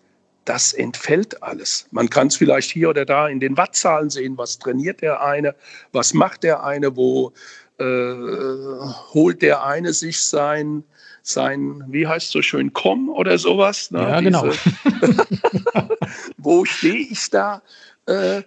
das entfällt alles. Man kann es vielleicht hier oder da in den Wattzahlen sehen, was trainiert der eine, was macht der eine, wo äh, holt der eine sich sein, sein, wie heißt so schön, Komm oder sowas. Ne? Ja, genau. wo stehe ich da? Äh,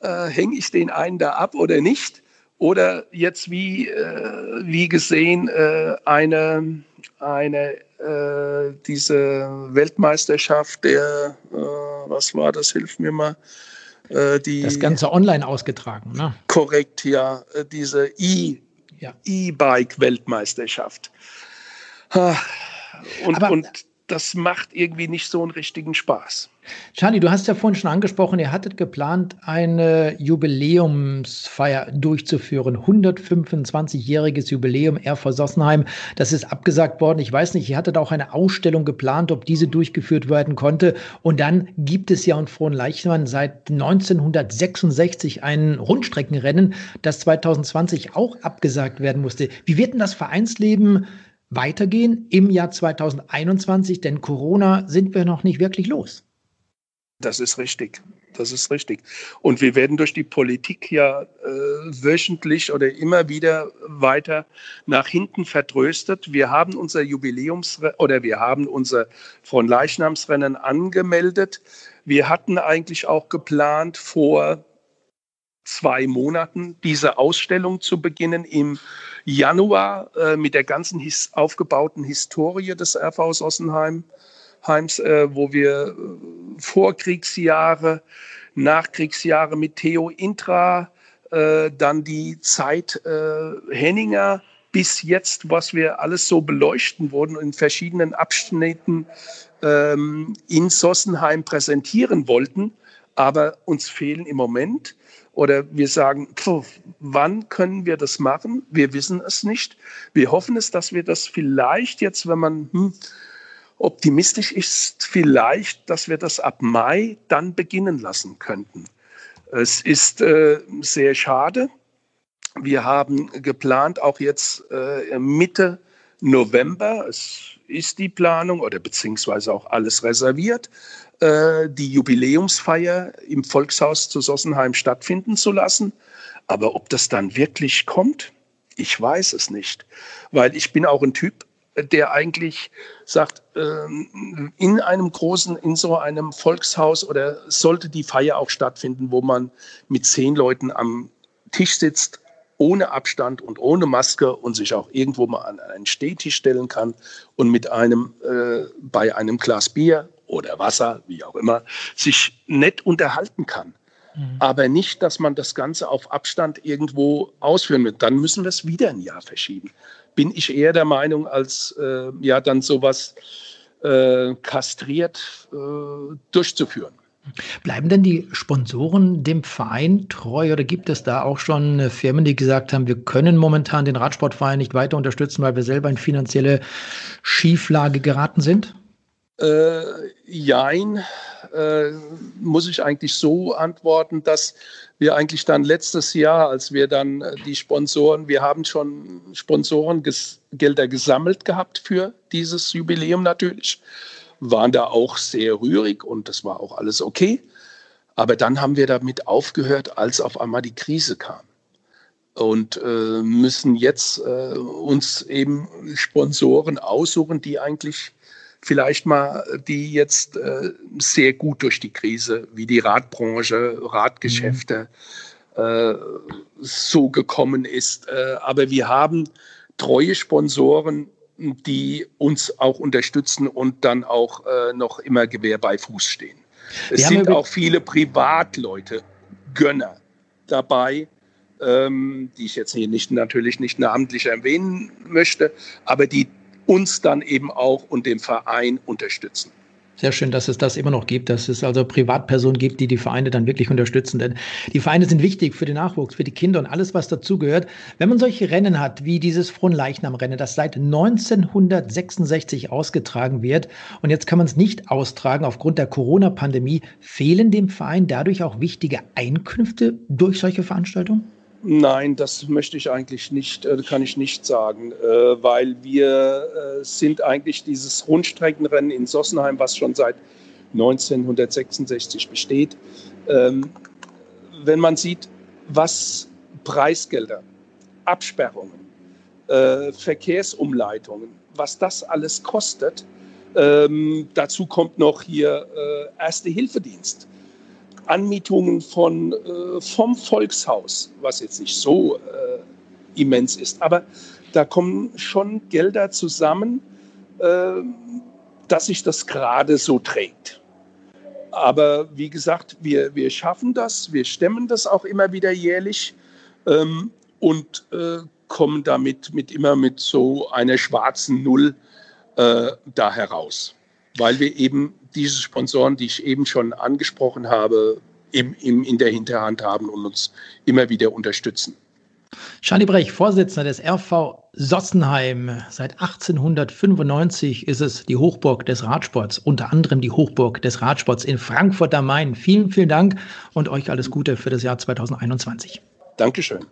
äh, Hänge ich den einen da ab oder nicht? Oder jetzt wie, äh, wie gesehen äh, eine, eine äh, diese Weltmeisterschaft der, äh, was war das, hilf mir mal. Äh, die, das Ganze online ausgetragen, ne? Korrekt, ja. Äh, diese e, ja. E-Bike-Weltmeisterschaft. Und, Aber, und das macht irgendwie nicht so einen richtigen Spaß. Charlie, du hast ja vorhin schon angesprochen, ihr hattet geplant, eine Jubiläumsfeier durchzuführen. 125-jähriges Jubiläum RV Sossenheim. Das ist abgesagt worden. Ich weiß nicht, ihr hattet auch eine Ausstellung geplant, ob diese durchgeführt werden konnte. Und dann gibt es ja und Frohen Leichmann seit 1966 ein Rundstreckenrennen, das 2020 auch abgesagt werden musste. Wie wird denn das Vereinsleben weitergehen im Jahr 2021? Denn Corona sind wir noch nicht wirklich los. Das ist richtig. Das ist richtig. Und wir werden durch die Politik ja äh, wöchentlich oder immer wieder weiter nach hinten vertröstet. Wir haben unser Jubiläums- oder wir haben unser Fronleichnamsrennen angemeldet. Wir hatten eigentlich auch geplant, vor zwei Monaten diese Ausstellung zu beginnen im Januar äh, mit der ganzen his aufgebauten Historie des RV Sossenheim. Heims, äh, wo wir äh, Vorkriegsjahre, Nachkriegsjahre mit Theo Intra, äh, dann die Zeit äh, Henninger bis jetzt, was wir alles so beleuchten wurden in verschiedenen Abschnitten ähm, in Sossenheim präsentieren wollten. Aber uns fehlen im Moment oder wir sagen, pf, wann können wir das machen? Wir wissen es nicht. Wir hoffen es, dass wir das vielleicht jetzt, wenn man hm, optimistisch ist, vielleicht, dass wir das ab Mai dann beginnen lassen könnten. Es ist äh, sehr schade. Wir haben geplant, auch jetzt äh, Mitte November, es ist die Planung oder beziehungsweise auch alles reserviert, äh, die Jubiläumsfeier im Volkshaus zu Sossenheim stattfinden zu lassen. Aber ob das dann wirklich kommt, ich weiß es nicht. Weil ich bin auch ein Typ, der eigentlich sagt, ähm, in einem großen, in so einem Volkshaus oder sollte die Feier auch stattfinden, wo man mit zehn Leuten am Tisch sitzt, ohne Abstand und ohne Maske und sich auch irgendwo mal an einen Stehtisch stellen kann und mit einem äh, bei einem Glas Bier oder Wasser, wie auch immer, sich nett unterhalten kann. Mhm. Aber nicht, dass man das Ganze auf Abstand irgendwo ausführen wird. Dann müssen wir es wieder ein Jahr verschieben. Bin ich eher der Meinung, als äh, ja dann sowas äh, kastriert äh, durchzuführen. Bleiben denn die Sponsoren dem Verein treu oder gibt es da auch schon Firmen, die gesagt haben, wir können momentan den Radsportverein nicht weiter unterstützen, weil wir selber in finanzielle Schieflage geraten sind? Äh, jein, äh, muss ich eigentlich so antworten, dass wir eigentlich dann letztes Jahr, als wir dann äh, die Sponsoren, wir haben schon Sponsorengelder gesammelt gehabt für dieses Jubiläum natürlich, waren da auch sehr rührig und das war auch alles okay. Aber dann haben wir damit aufgehört, als auf einmal die Krise kam. Und äh, müssen jetzt äh, uns eben Sponsoren aussuchen, die eigentlich vielleicht mal, die jetzt äh, sehr gut durch die Krise, wie die Radbranche, Radgeschäfte, mhm. äh, so gekommen ist. Äh, aber wir haben treue Sponsoren, die uns auch unterstützen und dann auch äh, noch immer Gewehr bei Fuß stehen. Es sind auch viele Privatleute, Gönner dabei, ähm, die ich jetzt hier nicht, natürlich nicht namentlich erwähnen möchte, aber die uns dann eben auch und den Verein unterstützen. Sehr schön, dass es das immer noch gibt, dass es also Privatpersonen gibt, die die Vereine dann wirklich unterstützen. Denn die Vereine sind wichtig für den Nachwuchs, für die Kinder und alles, was dazugehört. Wenn man solche Rennen hat, wie dieses Fronleichnam-Rennen, das seit 1966 ausgetragen wird und jetzt kann man es nicht austragen aufgrund der Corona-Pandemie, fehlen dem Verein dadurch auch wichtige Einkünfte durch solche Veranstaltungen? Nein, das möchte ich eigentlich nicht, äh, kann ich nicht sagen, äh, weil wir äh, sind eigentlich dieses Rundstreckenrennen in Sossenheim, was schon seit 1966 besteht. Ähm, wenn man sieht, was Preisgelder, Absperrungen, Verkehrsumleitungen, was das alles kostet, ähm, dazu kommt noch hier Erste-Hilfedienst Anmietungen von, äh, vom Volkshaus, was jetzt nicht so äh, immens ist. Aber da kommen schon Gelder zusammen, äh, dass sich das gerade so trägt. Aber wie gesagt, wir, wir schaffen das, wir stemmen das auch immer wieder jährlich ähm, und äh, kommen damit mit immer mit so einer schwarzen Null äh, da heraus weil wir eben diese Sponsoren, die ich eben schon angesprochen habe, im, im, in der Hinterhand haben und uns immer wieder unterstützen. Charlie Brech, Vorsitzender des RV Sossenheim. Seit 1895 ist es die Hochburg des Radsports, unter anderem die Hochburg des Radsports in Frankfurt am Main. Vielen, vielen Dank und euch alles Gute für das Jahr 2021. Dankeschön.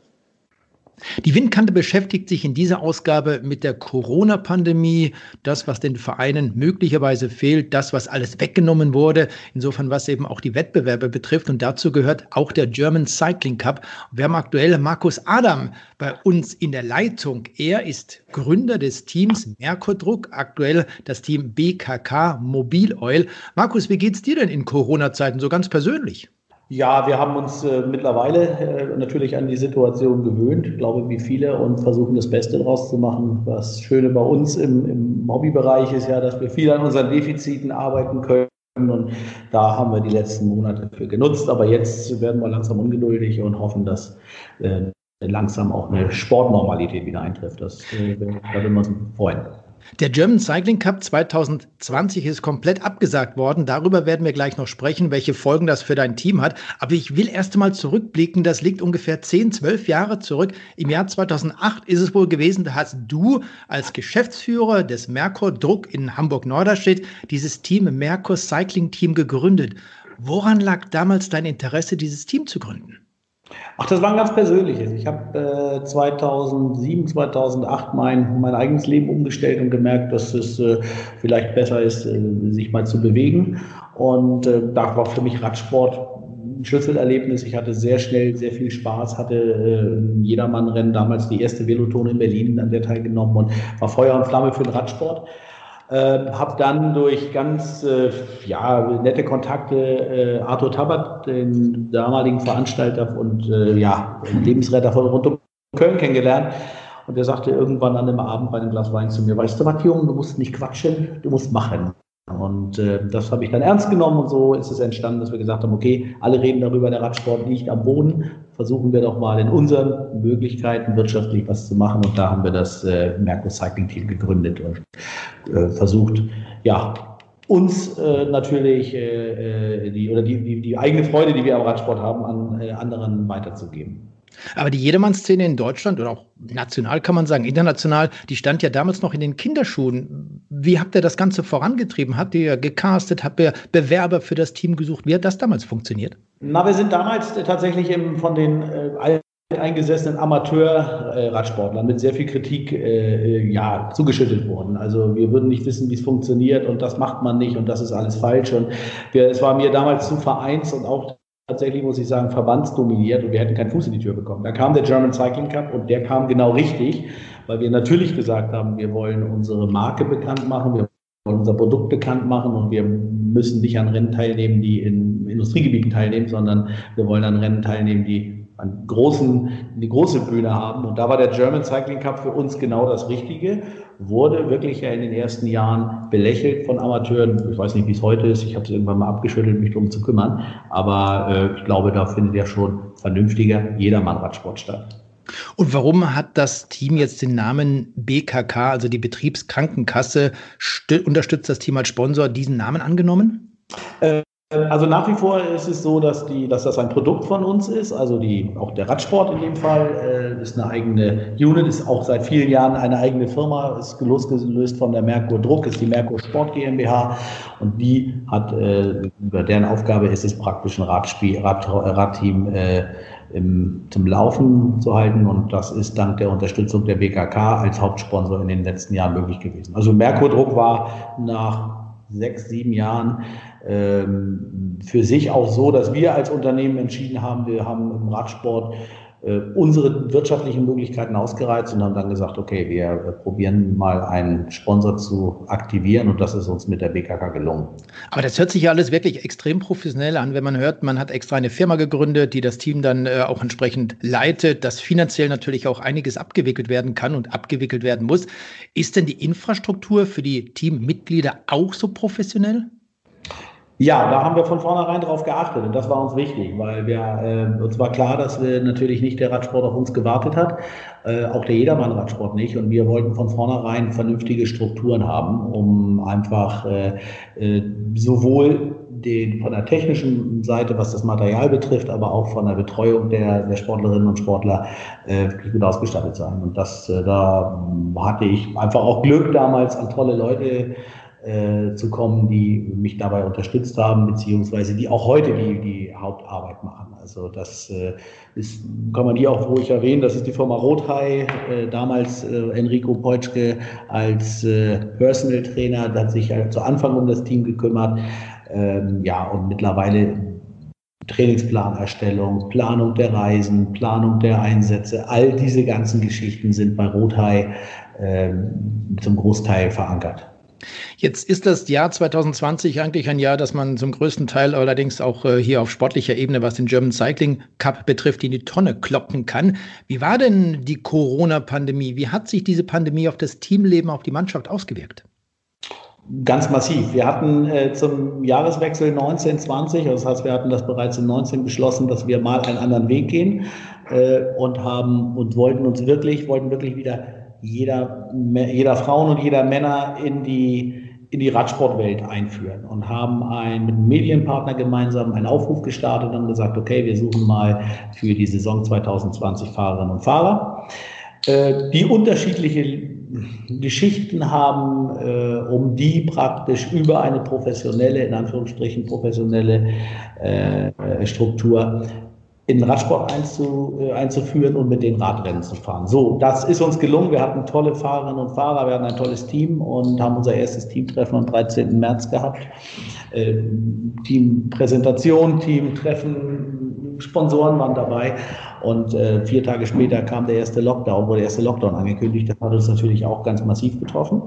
Die Windkante beschäftigt sich in dieser Ausgabe mit der Corona-Pandemie, das, was den Vereinen möglicherweise fehlt, das, was alles weggenommen wurde, insofern was eben auch die Wettbewerbe betrifft. Und dazu gehört auch der German Cycling Cup. Wir haben aktuell Markus Adam bei uns in der Leitung. Er ist Gründer des Teams Merkurdruck, aktuell das Team BKK Mobil Oil. Markus, wie geht's dir denn in Corona-Zeiten so ganz persönlich? Ja, wir haben uns äh, mittlerweile äh, natürlich an die Situation gewöhnt, glaube wie viele, und versuchen das Beste daraus zu machen. Das Schöne bei uns im, im Hobbybereich ist ja, dass wir viel an unseren Defiziten arbeiten können. Und da haben wir die letzten Monate für genutzt. Aber jetzt werden wir langsam ungeduldig und hoffen, dass äh, langsam auch eine Sportnormalität wieder eintrifft. Das, äh, da würden wir uns freuen. Der German Cycling Cup 2020 ist komplett abgesagt worden. Darüber werden wir gleich noch sprechen, welche Folgen das für dein Team hat. Aber ich will erst einmal zurückblicken. Das liegt ungefähr 10, 12 Jahre zurück. Im Jahr 2008 ist es wohl gewesen, da hast du als Geschäftsführer des Merkur Druck in Hamburg-Norderstedt dieses Team Merkur Cycling Team gegründet. Woran lag damals dein Interesse, dieses Team zu gründen? Ach, das war ein ganz persönliches. Ich habe äh, 2007, 2008 mein, mein eigenes Leben umgestellt und gemerkt, dass es äh, vielleicht besser ist, äh, sich mal zu bewegen. Und äh, da war für mich Radsport ein Schlüsselerlebnis. Ich hatte sehr schnell sehr viel Spaß, hatte äh, Jedermannrennen damals die erste Velotone in Berlin an der teilgenommen und war Feuer und Flamme für den Radsport. Äh, habe dann durch ganz äh, ja, nette Kontakte äh, Arthur Tabat, den damaligen Veranstalter und äh, ja, Lebensretter von rund um Köln kennengelernt. Und der sagte irgendwann an einem Abend bei einem Glas Wein zu mir, weißt du was, Junge, du musst nicht quatschen, du musst machen. Und äh, das habe ich dann ernst genommen und so ist es entstanden, dass wir gesagt haben, okay, alle reden darüber, der Radsport liegt am Boden, versuchen wir doch mal in unseren Möglichkeiten wirtschaftlich was zu machen und da haben wir das äh, Merkur Cycling Team gegründet und äh, versucht, ja, uns äh, natürlich äh, die, oder die, die, die eigene Freude, die wir am Radsport haben, an äh, anderen weiterzugeben. Aber die Jedermann-Szene in Deutschland oder auch national kann man sagen, international, die stand ja damals noch in den Kinderschuhen. Wie habt ihr das Ganze vorangetrieben? Habt ihr gecastet? Habt ihr Bewerber für das Team gesucht? Wie hat das damals funktioniert? Na, wir sind damals tatsächlich im, von den äh, eingesessenen Amateur-Radsportlern mit sehr viel Kritik äh, äh, ja, zugeschüttet worden. Also wir würden nicht wissen, wie es funktioniert und das macht man nicht und das ist alles falsch. Und wir, es war mir damals zu vereins und auch tatsächlich, muss ich sagen, verbandsdominiert und wir hätten keinen Fuß in die Tür bekommen. Da kam der German Cycling Cup und der kam genau richtig, weil wir natürlich gesagt haben, wir wollen unsere Marke bekannt machen, wir wollen unser Produkt bekannt machen und wir müssen nicht an Rennen teilnehmen, die in Industriegebieten teilnehmen, sondern wir wollen an Rennen teilnehmen, die einen großen, die große Bühne haben. Und da war der German Cycling Cup für uns genau das Richtige. Wurde wirklich ja in den ersten Jahren belächelt von Amateuren. Ich weiß nicht, wie es heute ist. Ich habe es irgendwann mal abgeschüttelt, mich darum zu kümmern. Aber äh, ich glaube, da findet ja schon vernünftiger Jedermann-Radsport statt. Und warum hat das Team jetzt den Namen BKK, also die Betriebskrankenkasse, unterstützt das Team als Sponsor, diesen Namen angenommen? Äh, also nach wie vor ist es so, dass, die, dass das ein Produkt von uns ist. Also die, auch der Radsport in dem Fall äh, ist eine eigene Unit, ist auch seit vielen Jahren eine eigene Firma, ist losgelöst von der Merkur Druck, ist die Merkur Sport GmbH und die hat, äh, deren Aufgabe ist es praktisch ein Radspiel, Rad, Radteam äh, im, zum Laufen zu halten und das ist dank der Unterstützung der BKK als Hauptsponsor in den letzten Jahren möglich gewesen. Also Merkur Druck war nach sechs, sieben Jahren für sich auch so, dass wir als Unternehmen entschieden haben, wir haben im Radsport äh, unsere wirtschaftlichen Möglichkeiten ausgereizt und haben dann gesagt, okay, wir äh, probieren mal einen Sponsor zu aktivieren und das ist uns mit der BKK gelungen. Aber das hört sich ja alles wirklich extrem professionell an, wenn man hört, man hat extra eine Firma gegründet, die das Team dann äh, auch entsprechend leitet, dass finanziell natürlich auch einiges abgewickelt werden kann und abgewickelt werden muss. Ist denn die Infrastruktur für die Teammitglieder auch so professionell? Ja, da haben wir von vornherein darauf geachtet und das war uns wichtig, weil wir, äh, uns war klar, dass wir natürlich nicht der Radsport auf uns gewartet hat, äh, auch der Jedermann-Radsport nicht und wir wollten von vornherein vernünftige Strukturen haben, um einfach äh, äh, sowohl den, von der technischen Seite, was das Material betrifft, aber auch von der Betreuung der, der Sportlerinnen und Sportler äh, gut ausgestattet sein. Und das, äh, da hatte ich einfach auch Glück damals an tolle Leute äh, zu kommen, die mich dabei unterstützt haben, beziehungsweise die auch heute die, die Hauptarbeit machen. Also das äh, ist, kann man hier auch ruhig erwähnen, das ist die Firma Rothai, äh, damals äh, Enrico Peutschke als äh, Personal Trainer, der hat sich halt zu Anfang um das Team gekümmert. Ähm, ja, und mittlerweile Trainingsplanerstellung, Planung der Reisen, Planung der Einsätze, all diese ganzen Geschichten sind bei Rothai äh, zum Großteil verankert. Jetzt ist das Jahr 2020 eigentlich ein Jahr, das man zum größten Teil allerdings auch äh, hier auf sportlicher Ebene, was den German Cycling Cup betrifft, in die Tonne kloppen kann. Wie war denn die Corona-Pandemie? Wie hat sich diese Pandemie auf das Teamleben, auf die Mannschaft ausgewirkt? Ganz massiv. Wir hatten äh, zum Jahreswechsel 1920, das heißt, wir hatten das bereits in 19 beschlossen, dass wir mal einen anderen Weg gehen äh, und haben und wollten uns wirklich, wollten wirklich wieder jeder, jeder Frauen und jeder Männer in die, in die Radsportwelt einführen und haben ein, mit einem Medienpartner gemeinsam einen Aufruf gestartet und gesagt, okay, wir suchen mal für die Saison 2020 Fahrerinnen und Fahrer, äh, die unterschiedliche Geschichten haben, äh, um die praktisch über eine professionelle, in Anführungsstrichen professionelle äh, Struktur in den Radsport einzu, äh, einzuführen und mit den Radrennen zu fahren. So, das ist uns gelungen. Wir hatten tolle Fahrerinnen und Fahrer, wir hatten ein tolles Team und haben unser erstes Teamtreffen am 13. März gehabt. Äh, Teampräsentation, Teamtreffen, Sponsoren waren dabei und äh, vier Tage später kam der erste Lockdown, wurde der erste Lockdown angekündigt. Das hat uns natürlich auch ganz massiv getroffen.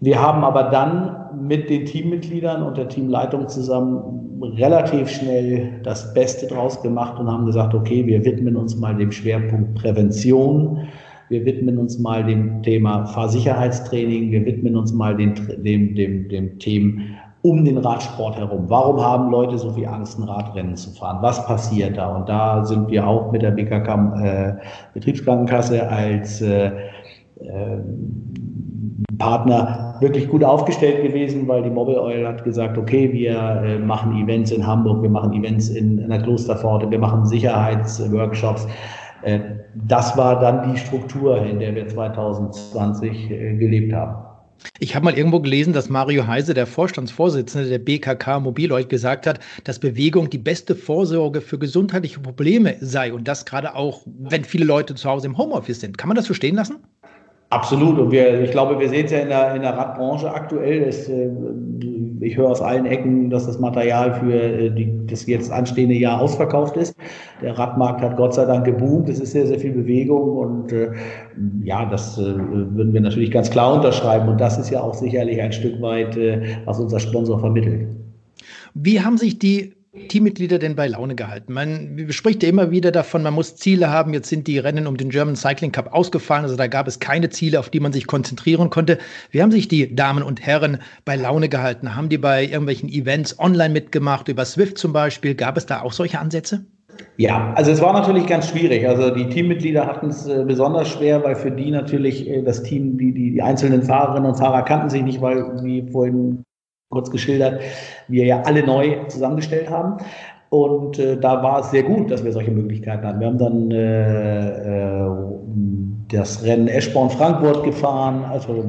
Wir haben aber dann mit den Teammitgliedern und der Teamleitung zusammen relativ schnell das Beste draus gemacht und haben gesagt, okay, wir widmen uns mal dem Schwerpunkt Prävention. Wir widmen uns mal dem Thema Fahrsicherheitstraining. Wir widmen uns mal dem, dem, dem, dem Themen um den Radsport herum. Warum haben Leute so viel Angst, ein Radrennen zu fahren? Was passiert da? Und da sind wir auch mit der BKK äh, Betriebskrankenkasse als äh, äh, Partner wirklich gut aufgestellt gewesen, weil die Mobile Oil hat gesagt, okay, wir äh, machen Events in Hamburg, wir machen Events in, in der Klosterpforte, wir machen Sicherheitsworkshops. Äh, das war dann die Struktur, in der wir 2020 äh, gelebt haben. Ich habe mal irgendwo gelesen, dass Mario Heise, der Vorstandsvorsitzende der BKK Mobiloid, gesagt hat, dass Bewegung die beste Vorsorge für gesundheitliche Probleme sei und das gerade auch, wenn viele Leute zu Hause im Homeoffice sind. Kann man das so stehen lassen? Absolut. Und wir, ich glaube, wir sehen es ja in der, in der Radbranche aktuell. Das, äh, ich höre aus allen Ecken, dass das Material für äh, die, das jetzt anstehende Jahr ausverkauft ist. Der Radmarkt hat Gott sei Dank geboomt. Es ist sehr, sehr viel Bewegung. Und äh, ja, das äh, würden wir natürlich ganz klar unterschreiben. Und das ist ja auch sicherlich ein Stück weit, äh, was unser Sponsor vermittelt. Wie haben sich die Teammitglieder denn bei Laune gehalten? Man spricht ja immer wieder davon, man muss Ziele haben. Jetzt sind die Rennen um den German Cycling Cup ausgefallen, also da gab es keine Ziele, auf die man sich konzentrieren konnte. Wie haben sich die Damen und Herren bei Laune gehalten? Haben die bei irgendwelchen Events online mitgemacht, über Swift zum Beispiel? Gab es da auch solche Ansätze? Ja, also es war natürlich ganz schwierig. Also die Teammitglieder hatten es äh, besonders schwer, weil für die natürlich äh, das Team, die, die, die einzelnen Fahrerinnen und Fahrer kannten sich nicht, weil, wie vorhin kurz geschildert, wir ja alle neu zusammengestellt haben. Und äh, da war es sehr gut, dass wir solche Möglichkeiten hatten. Wir haben dann äh, äh, das Rennen Eschborn-Frankfurt gefahren, also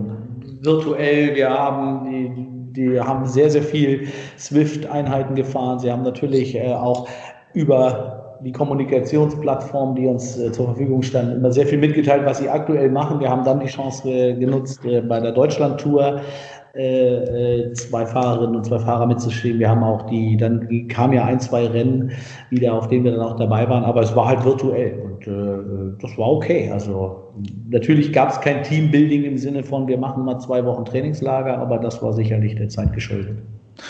virtuell. Wir haben die, die haben sehr, sehr viel Swift-Einheiten gefahren. Sie haben natürlich äh, auch über die Kommunikationsplattform, die uns äh, zur Verfügung stand, immer sehr viel mitgeteilt, was sie aktuell machen. Wir haben dann die Chance äh, genutzt, äh, bei der Deutschland-Tour äh, äh, zwei Fahrerinnen und zwei Fahrer mitzuschieben. Wir haben auch die, dann kamen ja ein, zwei Rennen wieder, auf denen wir dann auch dabei waren, aber es war halt virtuell und äh, das war okay. Also natürlich gab es kein Teambuilding im Sinne von, wir machen mal zwei Wochen Trainingslager, aber das war sicherlich der Zeit geschuldet.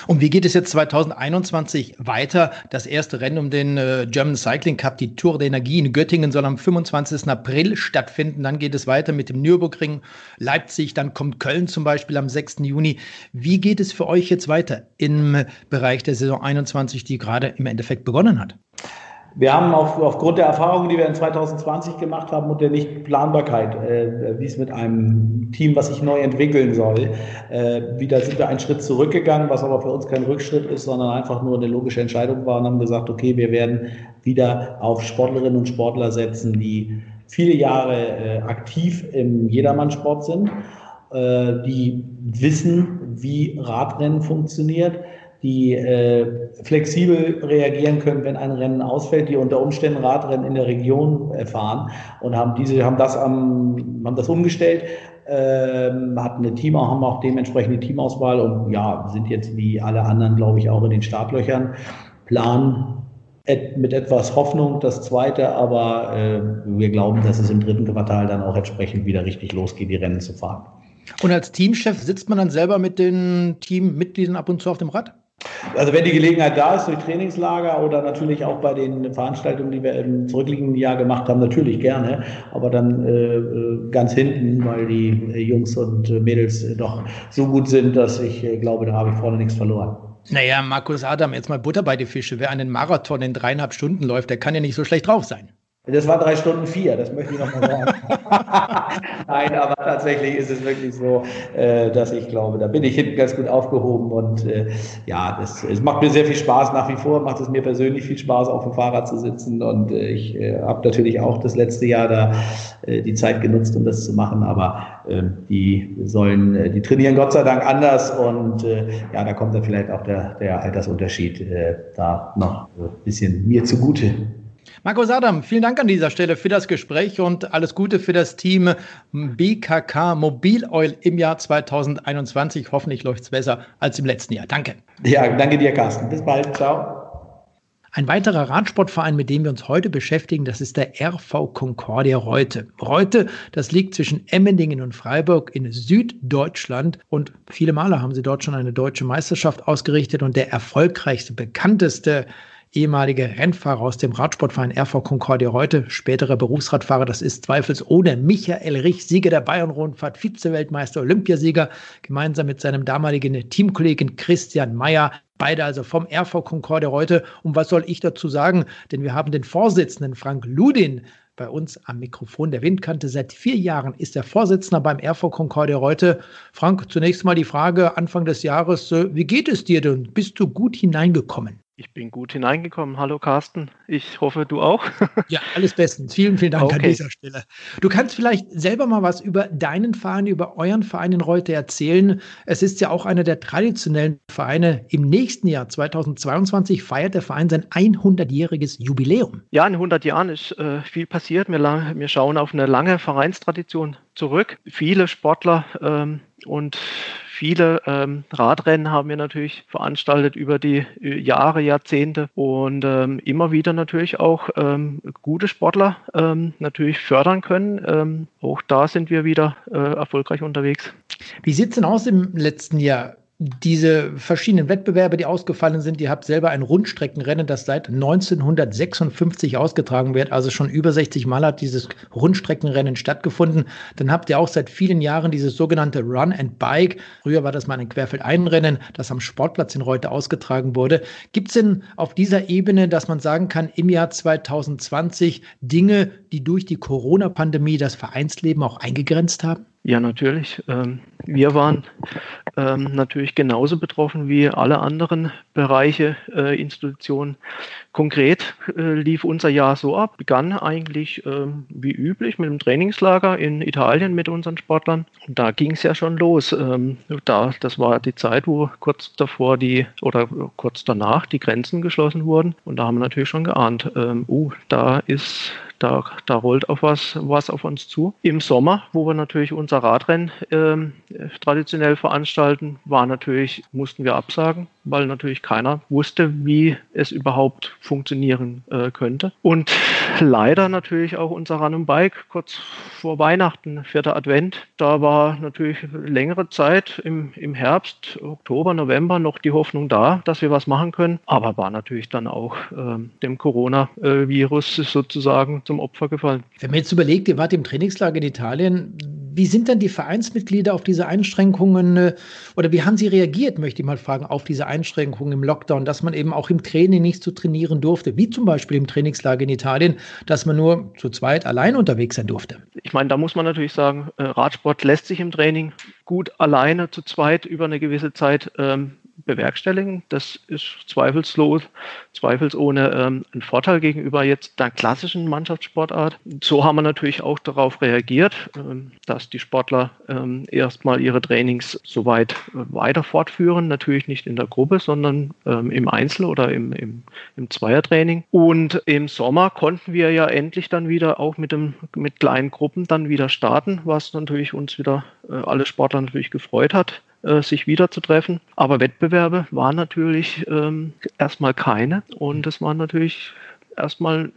Und wie geht es jetzt 2021 weiter? Das erste Rennen um den äh, German Cycling Cup, die Tour der Energie in Göttingen, soll am 25. April stattfinden. Dann geht es weiter mit dem Nürburgring, Leipzig, dann kommt Köln zum Beispiel am 6. Juni. Wie geht es für euch jetzt weiter im Bereich der Saison 21, die gerade im Endeffekt begonnen hat? Wir haben auf, aufgrund der Erfahrungen, die wir in 2020 gemacht haben und der Nichtplanbarkeit, äh, wie es mit einem Team, was sich neu entwickeln soll, äh, wieder sind wir einen Schritt zurückgegangen, was aber für uns kein Rückschritt ist, sondern einfach nur eine logische Entscheidung war und haben gesagt, okay, wir werden wieder auf Sportlerinnen und Sportler setzen, die viele Jahre äh, aktiv im Jedermannsport sind, äh, die wissen, wie Radrennen funktioniert, die äh, flexibel reagieren können, wenn ein Rennen ausfällt, die unter Umständen Radrennen in der Region erfahren und haben diese, haben das am, haben das umgestellt, ähm, hatten eine Team, haben auch dementsprechend die Teamauswahl und ja, sind jetzt wie alle anderen, glaube ich, auch in den Startlöchern. Plan et, mit etwas Hoffnung das zweite, aber äh, wir glauben, dass es im dritten Quartal dann auch entsprechend wieder richtig losgeht, die Rennen zu fahren. Und als Teamchef sitzt man dann selber mit den Teammitgliedern ab und zu auf dem Rad? Also wenn die Gelegenheit da ist, durch Trainingslager oder natürlich auch bei den Veranstaltungen, die wir im zurückliegenden Jahr gemacht haben, natürlich gerne, aber dann äh, äh ganz hinten, weil die äh, Jungs und Mädels doch so gut sind, dass ich äh, glaube, da habe ich vorne nichts verloren. Naja, Markus Adam, jetzt mal Butter bei die Fische. Wer einen Marathon in dreieinhalb Stunden läuft, der kann ja nicht so schlecht drauf sein. Das war drei Stunden vier, das möchte ich nochmal sagen. Nein, aber tatsächlich ist es wirklich so, äh, dass ich glaube, da bin ich hinten ganz gut aufgehoben und äh, ja, das, es macht mir sehr viel Spaß nach wie vor, macht es mir persönlich viel Spaß, auf dem Fahrrad zu sitzen und äh, ich habe natürlich auch das letzte Jahr da die Zeit genutzt, um das zu machen, aber ähm, die sollen, die trainieren Gott sei Dank anders und ja, da kommt dann vielleicht auch der, der Altersunterschied da noch ein bisschen mir zugute. Markus Adam, vielen Dank an dieser Stelle für das Gespräch und alles Gute für das Team BKK Mobil Oil im Jahr 2021. Hoffentlich läuft es besser als im letzten Jahr. Danke. Ja, danke dir, Carsten. Bis bald. Ciao. Ein weiterer Radsportverein, mit dem wir uns heute beschäftigen, das ist der RV Concordia Reute. Reute, das liegt zwischen Emmendingen und Freiburg in Süddeutschland und viele Male haben sie dort schon eine deutsche Meisterschaft ausgerichtet und der erfolgreichste, bekannteste ehemalige Rennfahrer aus dem Radsportverein RV Concordia heute, späterer Berufsradfahrer. Das ist zweifelsohne Michael Rich, Sieger der Bayern-Rundfahrt, Vize-Weltmeister, Olympiasieger, gemeinsam mit seinem damaligen Teamkollegen Christian Mayer. Beide also vom RV Concordia heute. Und was soll ich dazu sagen? Denn wir haben den Vorsitzenden Frank Ludin bei uns am Mikrofon der Windkante. Seit vier Jahren ist er Vorsitzender beim RV Concordia Reute. Frank, zunächst mal die Frage Anfang des Jahres, äh, wie geht es dir denn? Bist du gut hineingekommen? Ich bin gut hineingekommen. Hallo Carsten. Ich hoffe, du auch. ja, alles bestens. Vielen, vielen Dank okay. an dieser Stelle. Du kannst vielleicht selber mal was über deinen Verein, über euren Verein in Reute erzählen. Es ist ja auch einer der traditionellen Vereine. Im nächsten Jahr, 2022, feiert der Verein sein 100-jähriges Jubiläum. Ja, in 100 Jahren ist äh, viel passiert. Wir, wir, schauen auf eine lange Vereinstradition zurück. Viele Sportler ähm, und viele ähm, Radrennen haben wir natürlich veranstaltet über die äh, Jahre, Jahrzehnte und ähm, immer wieder natürlich auch ähm, gute Sportler ähm, natürlich fördern können. Ähm, auch da sind wir wieder äh, erfolgreich unterwegs. Wie sieht es denn aus im letzten Jahr? Diese verschiedenen Wettbewerbe, die ausgefallen sind, ihr habt selber ein Rundstreckenrennen, das seit 1956 ausgetragen wird, also schon über 60 Mal hat dieses Rundstreckenrennen stattgefunden. Dann habt ihr auch seit vielen Jahren dieses sogenannte Run and Bike. Früher war das mal ein Querfeldeinrennen, das am Sportplatz in Reute ausgetragen wurde. Gibt es denn auf dieser Ebene, dass man sagen kann, im Jahr 2020 Dinge, die durch die Corona-Pandemie das Vereinsleben auch eingegrenzt haben? Ja, natürlich. Ähm, wir waren ähm, natürlich genauso betroffen wie alle anderen Bereiche, äh, Institutionen. Konkret äh, lief unser Jahr so ab, begann eigentlich ähm, wie üblich mit dem Trainingslager in Italien mit unseren Sportlern. Und da ging es ja schon los. Da, das war die Zeit, wo kurz davor die oder kurz danach die Grenzen geschlossen wurden. Und da haben wir natürlich schon geahnt, uh, da ist da, da rollt auf was, was auf uns zu. Im Sommer, wo wir natürlich unser Radrennen äh, traditionell veranstalten, war natürlich, mussten wir absagen, weil natürlich keiner wusste, wie es überhaupt funktionieren äh, könnte. Und leider natürlich auch unser Run und Bike kurz vor Weihnachten, vierter Advent. Da war natürlich längere Zeit im, im Herbst, Oktober, November noch die Hoffnung da, dass wir was machen können. Aber war natürlich dann auch äh, dem Coronavirus sozusagen zum Opfer gefallen. Wenn man jetzt überlegt, ihr wart im Trainingslager in Italien, wie sind dann die Vereinsmitglieder auf diese Einschränkungen äh, oder wie haben sie reagiert, möchte ich mal fragen, auf diese Einschränkungen im Lockdown, dass man eben auch im Training nicht so trainieren durfte, wie zum Beispiel im Trainingslager in Italien, dass man nur zu zweit allein unterwegs sein durfte? Ich meine, da muss man natürlich sagen, äh, Radsport lässt sich im Training gut alleine zu zweit über eine gewisse Zeit ähm, bewerkstelligen. Das ist zweifellos, zweifelsohne ähm, ein Vorteil gegenüber jetzt der klassischen Mannschaftssportart. So haben wir natürlich auch darauf reagiert, ähm, dass die Sportler ähm, erstmal ihre Trainings soweit äh, weiter fortführen. Natürlich nicht in der Gruppe, sondern ähm, im Einzel- oder im, im, im Zweiertraining. Und im Sommer konnten wir ja endlich dann wieder auch mit, dem, mit kleinen Gruppen dann wieder starten, was natürlich uns wieder äh, alle Sportler natürlich gefreut hat äh, sich wieder zu treffen. Aber Wettbewerbe waren natürlich ähm, erstmal keine und es waren natürlich erstmal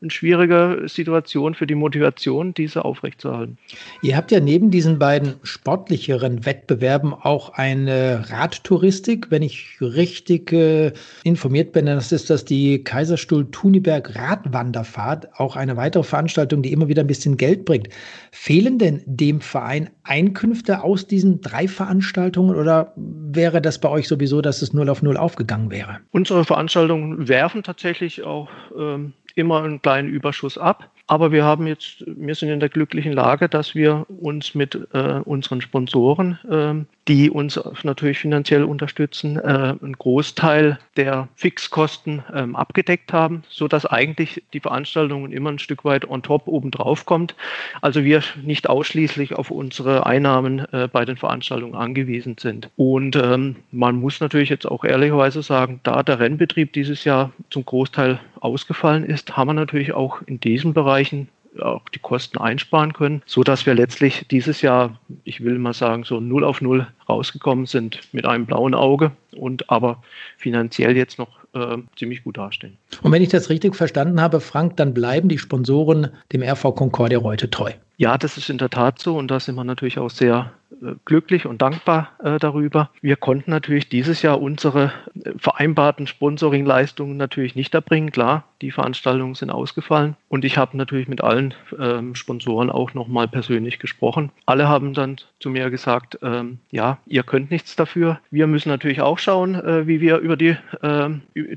eine schwierige Situation für die Motivation, diese aufrechtzuerhalten. Ihr habt ja neben diesen beiden sportlicheren Wettbewerben auch eine Radtouristik. Wenn ich richtig äh, informiert bin, dann ist das die Kaiserstuhl Thuniberg Radwanderfahrt, auch eine weitere Veranstaltung, die immer wieder ein bisschen Geld bringt. Fehlen denn dem Verein Einkünfte aus diesen drei Veranstaltungen oder wäre das bei euch sowieso, dass es null auf null aufgegangen wäre? Unsere Veranstaltungen werfen tatsächlich auch ähm, immer einen kleinen Überschuss ab. Aber wir haben jetzt, wir sind in der glücklichen Lage, dass wir uns mit äh, unseren Sponsoren, äh, die uns natürlich finanziell unterstützen, äh, einen Großteil der Fixkosten ähm, abgedeckt haben, so dass eigentlich die Veranstaltung immer ein Stück weit on top obendrauf kommt. Also wir nicht ausschließlich auf unsere Einnahmen äh, bei den Veranstaltungen angewiesen sind. Und ähm, man muss natürlich jetzt auch ehrlicherweise sagen, da der Rennbetrieb dieses Jahr zum Großteil ausgefallen ist, haben wir natürlich auch in diesem Bereichen auch die Kosten einsparen können, so dass wir letztlich dieses Jahr, ich will mal sagen, so null auf null rausgekommen sind mit einem blauen Auge und aber finanziell jetzt noch äh, ziemlich gut dastehen. Und wenn ich das richtig verstanden habe, Frank, dann bleiben die Sponsoren dem RV Concordia Reute treu. Ja, das ist in der Tat so und da sind wir natürlich auch sehr äh, glücklich und dankbar äh, darüber. Wir konnten natürlich dieses Jahr unsere äh, vereinbarten Sponsoringleistungen natürlich nicht erbringen. Klar, die Veranstaltungen sind ausgefallen. Und ich habe natürlich mit allen ähm, Sponsoren auch nochmal persönlich gesprochen. Alle haben dann zu mir gesagt, ähm, ja, ihr könnt nichts dafür. Wir müssen natürlich auch schauen, äh, wie wir über die, äh,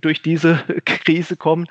durch diese Krise kommen.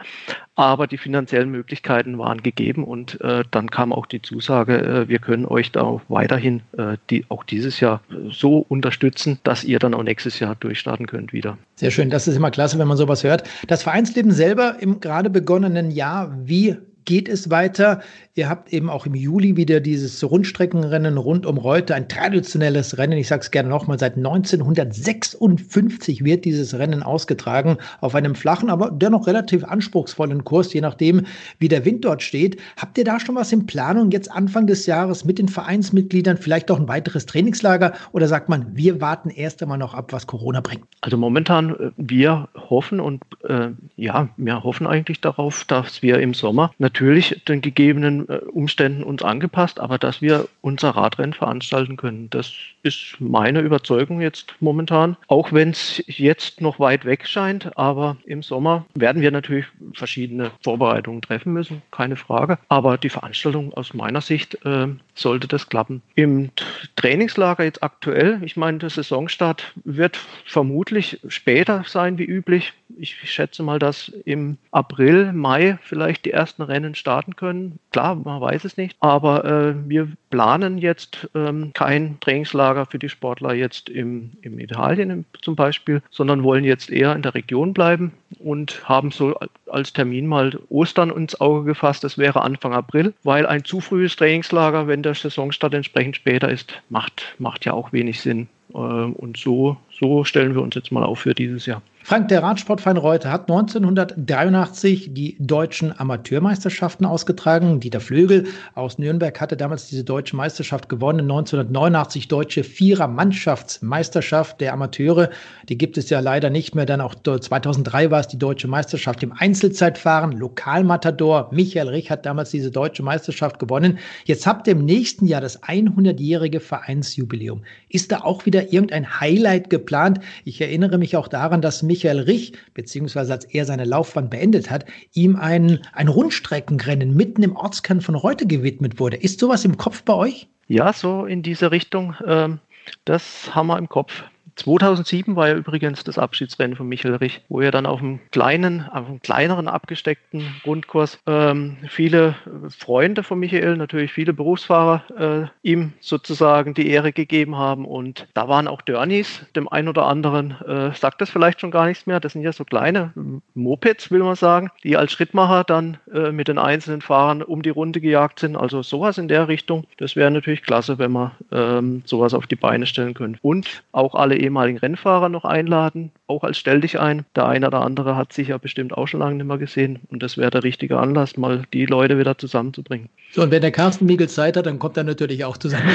Aber die finanziellen Möglichkeiten waren gegeben und äh, dann kam auch die Zusage, äh, wir können euch da auch weiterhin äh, die, auch dieses Jahr so unterstützen, dass ihr dann auch nächstes Jahr durchstarten könnt wieder. Sehr schön, das ist immer klasse, wenn man sowas hört. Das Vereinsleben selber im gerade begonnenen Jahr, wie geht es weiter. Ihr habt eben auch im Juli wieder dieses Rundstreckenrennen rund um Reute, ein traditionelles Rennen. Ich sage es gerne nochmal, seit 1956 wird dieses Rennen ausgetragen auf einem flachen, aber dennoch relativ anspruchsvollen Kurs, je nachdem, wie der Wind dort steht. Habt ihr da schon was in Planung jetzt Anfang des Jahres mit den Vereinsmitgliedern, vielleicht auch ein weiteres Trainingslager oder sagt man, wir warten erst einmal noch ab, was Corona bringt? Also momentan, äh, wir hoffen und äh, ja, wir hoffen eigentlich darauf, dass wir im Sommer natürlich natürlich den gegebenen äh, Umständen uns angepasst, aber dass wir unser Radrennen veranstalten können. Das ist meine Überzeugung jetzt momentan. Auch wenn es jetzt noch weit weg scheint, aber im Sommer werden wir natürlich verschiedene Vorbereitungen treffen müssen, keine Frage. Aber die Veranstaltung aus meiner Sicht äh, sollte das klappen. Im Trainingslager jetzt aktuell, ich meine, der Saisonstart wird vermutlich später sein wie üblich. Ich schätze mal, dass im April, Mai vielleicht die ersten Rennen starten können. Klar, man weiß es nicht, aber äh, wir planen jetzt ähm, kein Trainingslager für die Sportler jetzt im, im Italien zum Beispiel, sondern wollen jetzt eher in der Region bleiben und haben so als Termin mal Ostern ins Auge gefasst. Das wäre Anfang April, weil ein zu frühes Trainingslager, wenn der Saisonstart entsprechend später ist, macht, macht ja auch wenig Sinn. Äh, und so, so stellen wir uns jetzt mal auf für dieses Jahr. Frank, der Radsportverein Reuter hat 1983 die deutschen Amateurmeisterschaften ausgetragen. Dieter Flögel aus Nürnberg hatte damals diese deutsche Meisterschaft gewonnen. 1989 deutsche Vierer-Mannschaftsmeisterschaft der Amateure. Die gibt es ja leider nicht mehr. Dann auch 2003 war es die deutsche Meisterschaft im Einzelzeitfahren. Lokalmatador Michael Rich hat damals diese deutsche Meisterschaft gewonnen. Jetzt habt ihr im nächsten Jahr das 100-jährige Vereinsjubiläum. Ist da auch wieder irgendein Highlight geplant? Ich erinnere mich auch daran, dass Michael Rich, beziehungsweise als er seine Laufbahn beendet hat, ihm ein, ein Rundstreckenrennen mitten im Ortskern von Reute gewidmet wurde. Ist sowas im Kopf bei euch? Ja, so in diese Richtung. Ähm, das haben wir im Kopf. 2007 war ja übrigens das Abschiedsrennen von Michael Rich, wo er dann auf einem kleinen, auf einem kleineren abgesteckten Rundkurs ähm, viele Freunde von Michael, natürlich viele Berufsfahrer, äh, ihm sozusagen die Ehre gegeben haben. Und da waren auch Dörnies, dem einen oder anderen äh, sagt das vielleicht schon gar nichts mehr. Das sind ja so kleine Mopeds, will man sagen, die als Schrittmacher dann äh, mit den einzelnen Fahrern um die Runde gejagt sind. Also sowas in der Richtung. Das wäre natürlich klasse, wenn man ähm, sowas auf die Beine stellen könnte. Und auch alle ehemaligen Rennfahrer noch einladen, auch als Stell dich ein. Der eine oder andere hat sich ja bestimmt auch schon lange nicht mehr gesehen und das wäre der richtige Anlass, mal die Leute wieder zusammenzubringen. So, und wenn der Carsten Miegel Zeit hat, dann kommt er natürlich auch zusammen.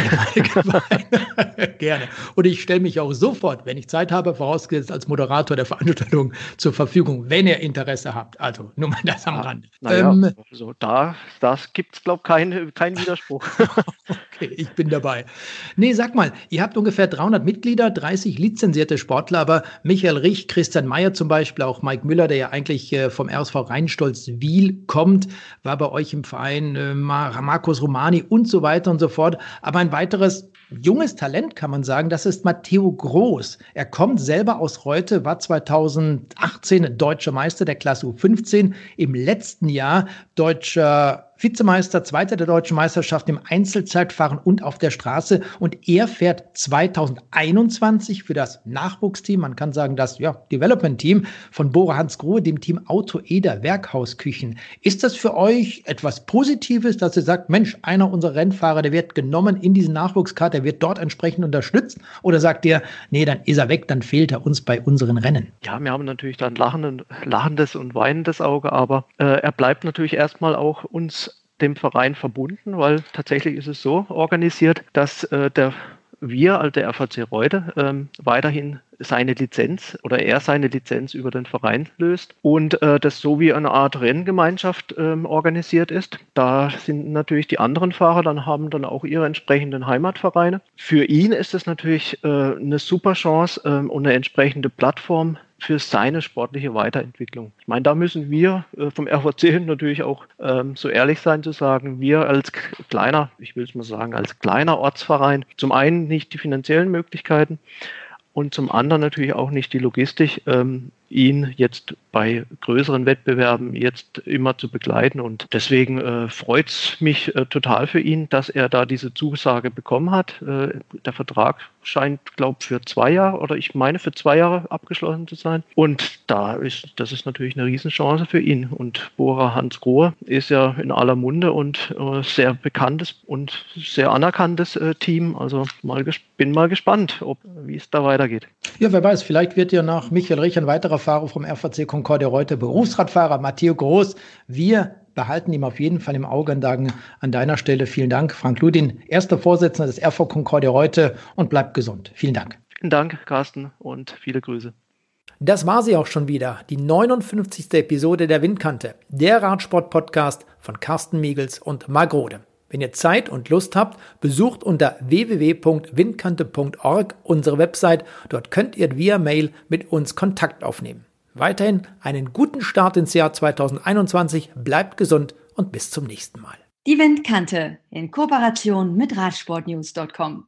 Gerne. Und ich stelle mich auch sofort, wenn ich Zeit habe, vorausgesetzt als Moderator der Veranstaltung zur Verfügung, wenn ihr Interesse habt. Also nur mal das am ah, Rande. Naja, ähm, also da das gibt es, glaube ich, keinen kein Widerspruch. okay, ich bin dabei. Nee, sag mal, ihr habt ungefähr 300 Mitglieder, 30 lizenzierte Sportler, aber Michael Rich, Christian Mayer zum Beispiel, auch Mike Müller, der ja eigentlich äh, vom RSV Rheinstolz Wiel kommt, war bei euch im Verein, äh, Markus Romani und so weiter und so fort. Aber ein weiteres junges Talent, kann man sagen, das ist Matteo Groß. Er kommt selber aus Reute, war 2018 deutscher Meister der Klasse U15, im letzten Jahr deutscher Vizemeister, Zweiter der deutschen Meisterschaft im Einzelzeitfahren und auf der Straße. Und er fährt 2021 für das Nachwuchsteam, man kann sagen das ja, Development-Team von Bora Hans Grohe, dem Team Auto Eder Werkhausküchen. Ist das für euch etwas Positives, dass ihr sagt, Mensch, einer unserer Rennfahrer, der wird genommen in diesen Nachwuchskart, der wird dort entsprechend unterstützt? Oder sagt ihr, nee, dann ist er weg, dann fehlt er uns bei unseren Rennen? Ja, wir haben natürlich dann lachendes und weinendes Auge, aber äh, er bleibt natürlich erstmal auch uns dem Verein verbunden, weil tatsächlich ist es so organisiert, dass äh, der wir, also der FAC Reude, ähm, weiterhin seine Lizenz oder er seine Lizenz über den Verein löst und äh, das so wie eine Art Renngemeinschaft ähm, organisiert ist. Da sind natürlich die anderen Fahrer dann haben dann auch ihre entsprechenden Heimatvereine. Für ihn ist es natürlich äh, eine super Chance äh, und eine entsprechende Plattform, für seine sportliche Weiterentwicklung. Ich meine, da müssen wir äh, vom RVC natürlich auch ähm, so ehrlich sein zu sagen, wir als kleiner, ich will es mal sagen, als kleiner Ortsverein, zum einen nicht die finanziellen Möglichkeiten, und zum anderen natürlich auch nicht die Logistik, ähm, ihn jetzt bei größeren Wettbewerben jetzt immer zu begleiten. Und deswegen äh, freut es mich äh, total für ihn, dass er da diese Zusage bekommen hat. Äh, der Vertrag scheint, glaube ich, für zwei Jahre oder ich meine für zwei Jahre abgeschlossen zu sein. Und da ist, das ist natürlich eine Riesenchance für ihn. Und Bora Hans Grohe ist ja in aller Munde und äh, sehr bekanntes und sehr anerkanntes äh, Team. Also mal bin mal gespannt, wie es da weitergeht. Ja, wer weiß, vielleicht wird ja nach Michael Rich ein weiterer Fahrer vom RVC Concordia Reuter, Berufsradfahrer Matteo Groß. Wir behalten ihm auf jeden Fall im Auge und sagen an deiner Stelle vielen Dank, Frank Ludin, erster Vorsitzender des RV Concordia Reute und bleibt gesund. Vielen Dank. Vielen Dank, Carsten, und viele Grüße. Das war sie auch schon wieder, die 59. Episode der Windkante, der Radsport-Podcast von Carsten Miegels und Marc Rode. Wenn ihr Zeit und Lust habt, besucht unter www.windkante.org unsere Website. Dort könnt ihr via Mail mit uns Kontakt aufnehmen. Weiterhin einen guten Start ins Jahr 2021, bleibt gesund und bis zum nächsten Mal. Die Windkante in Kooperation mit Radsportnews.com.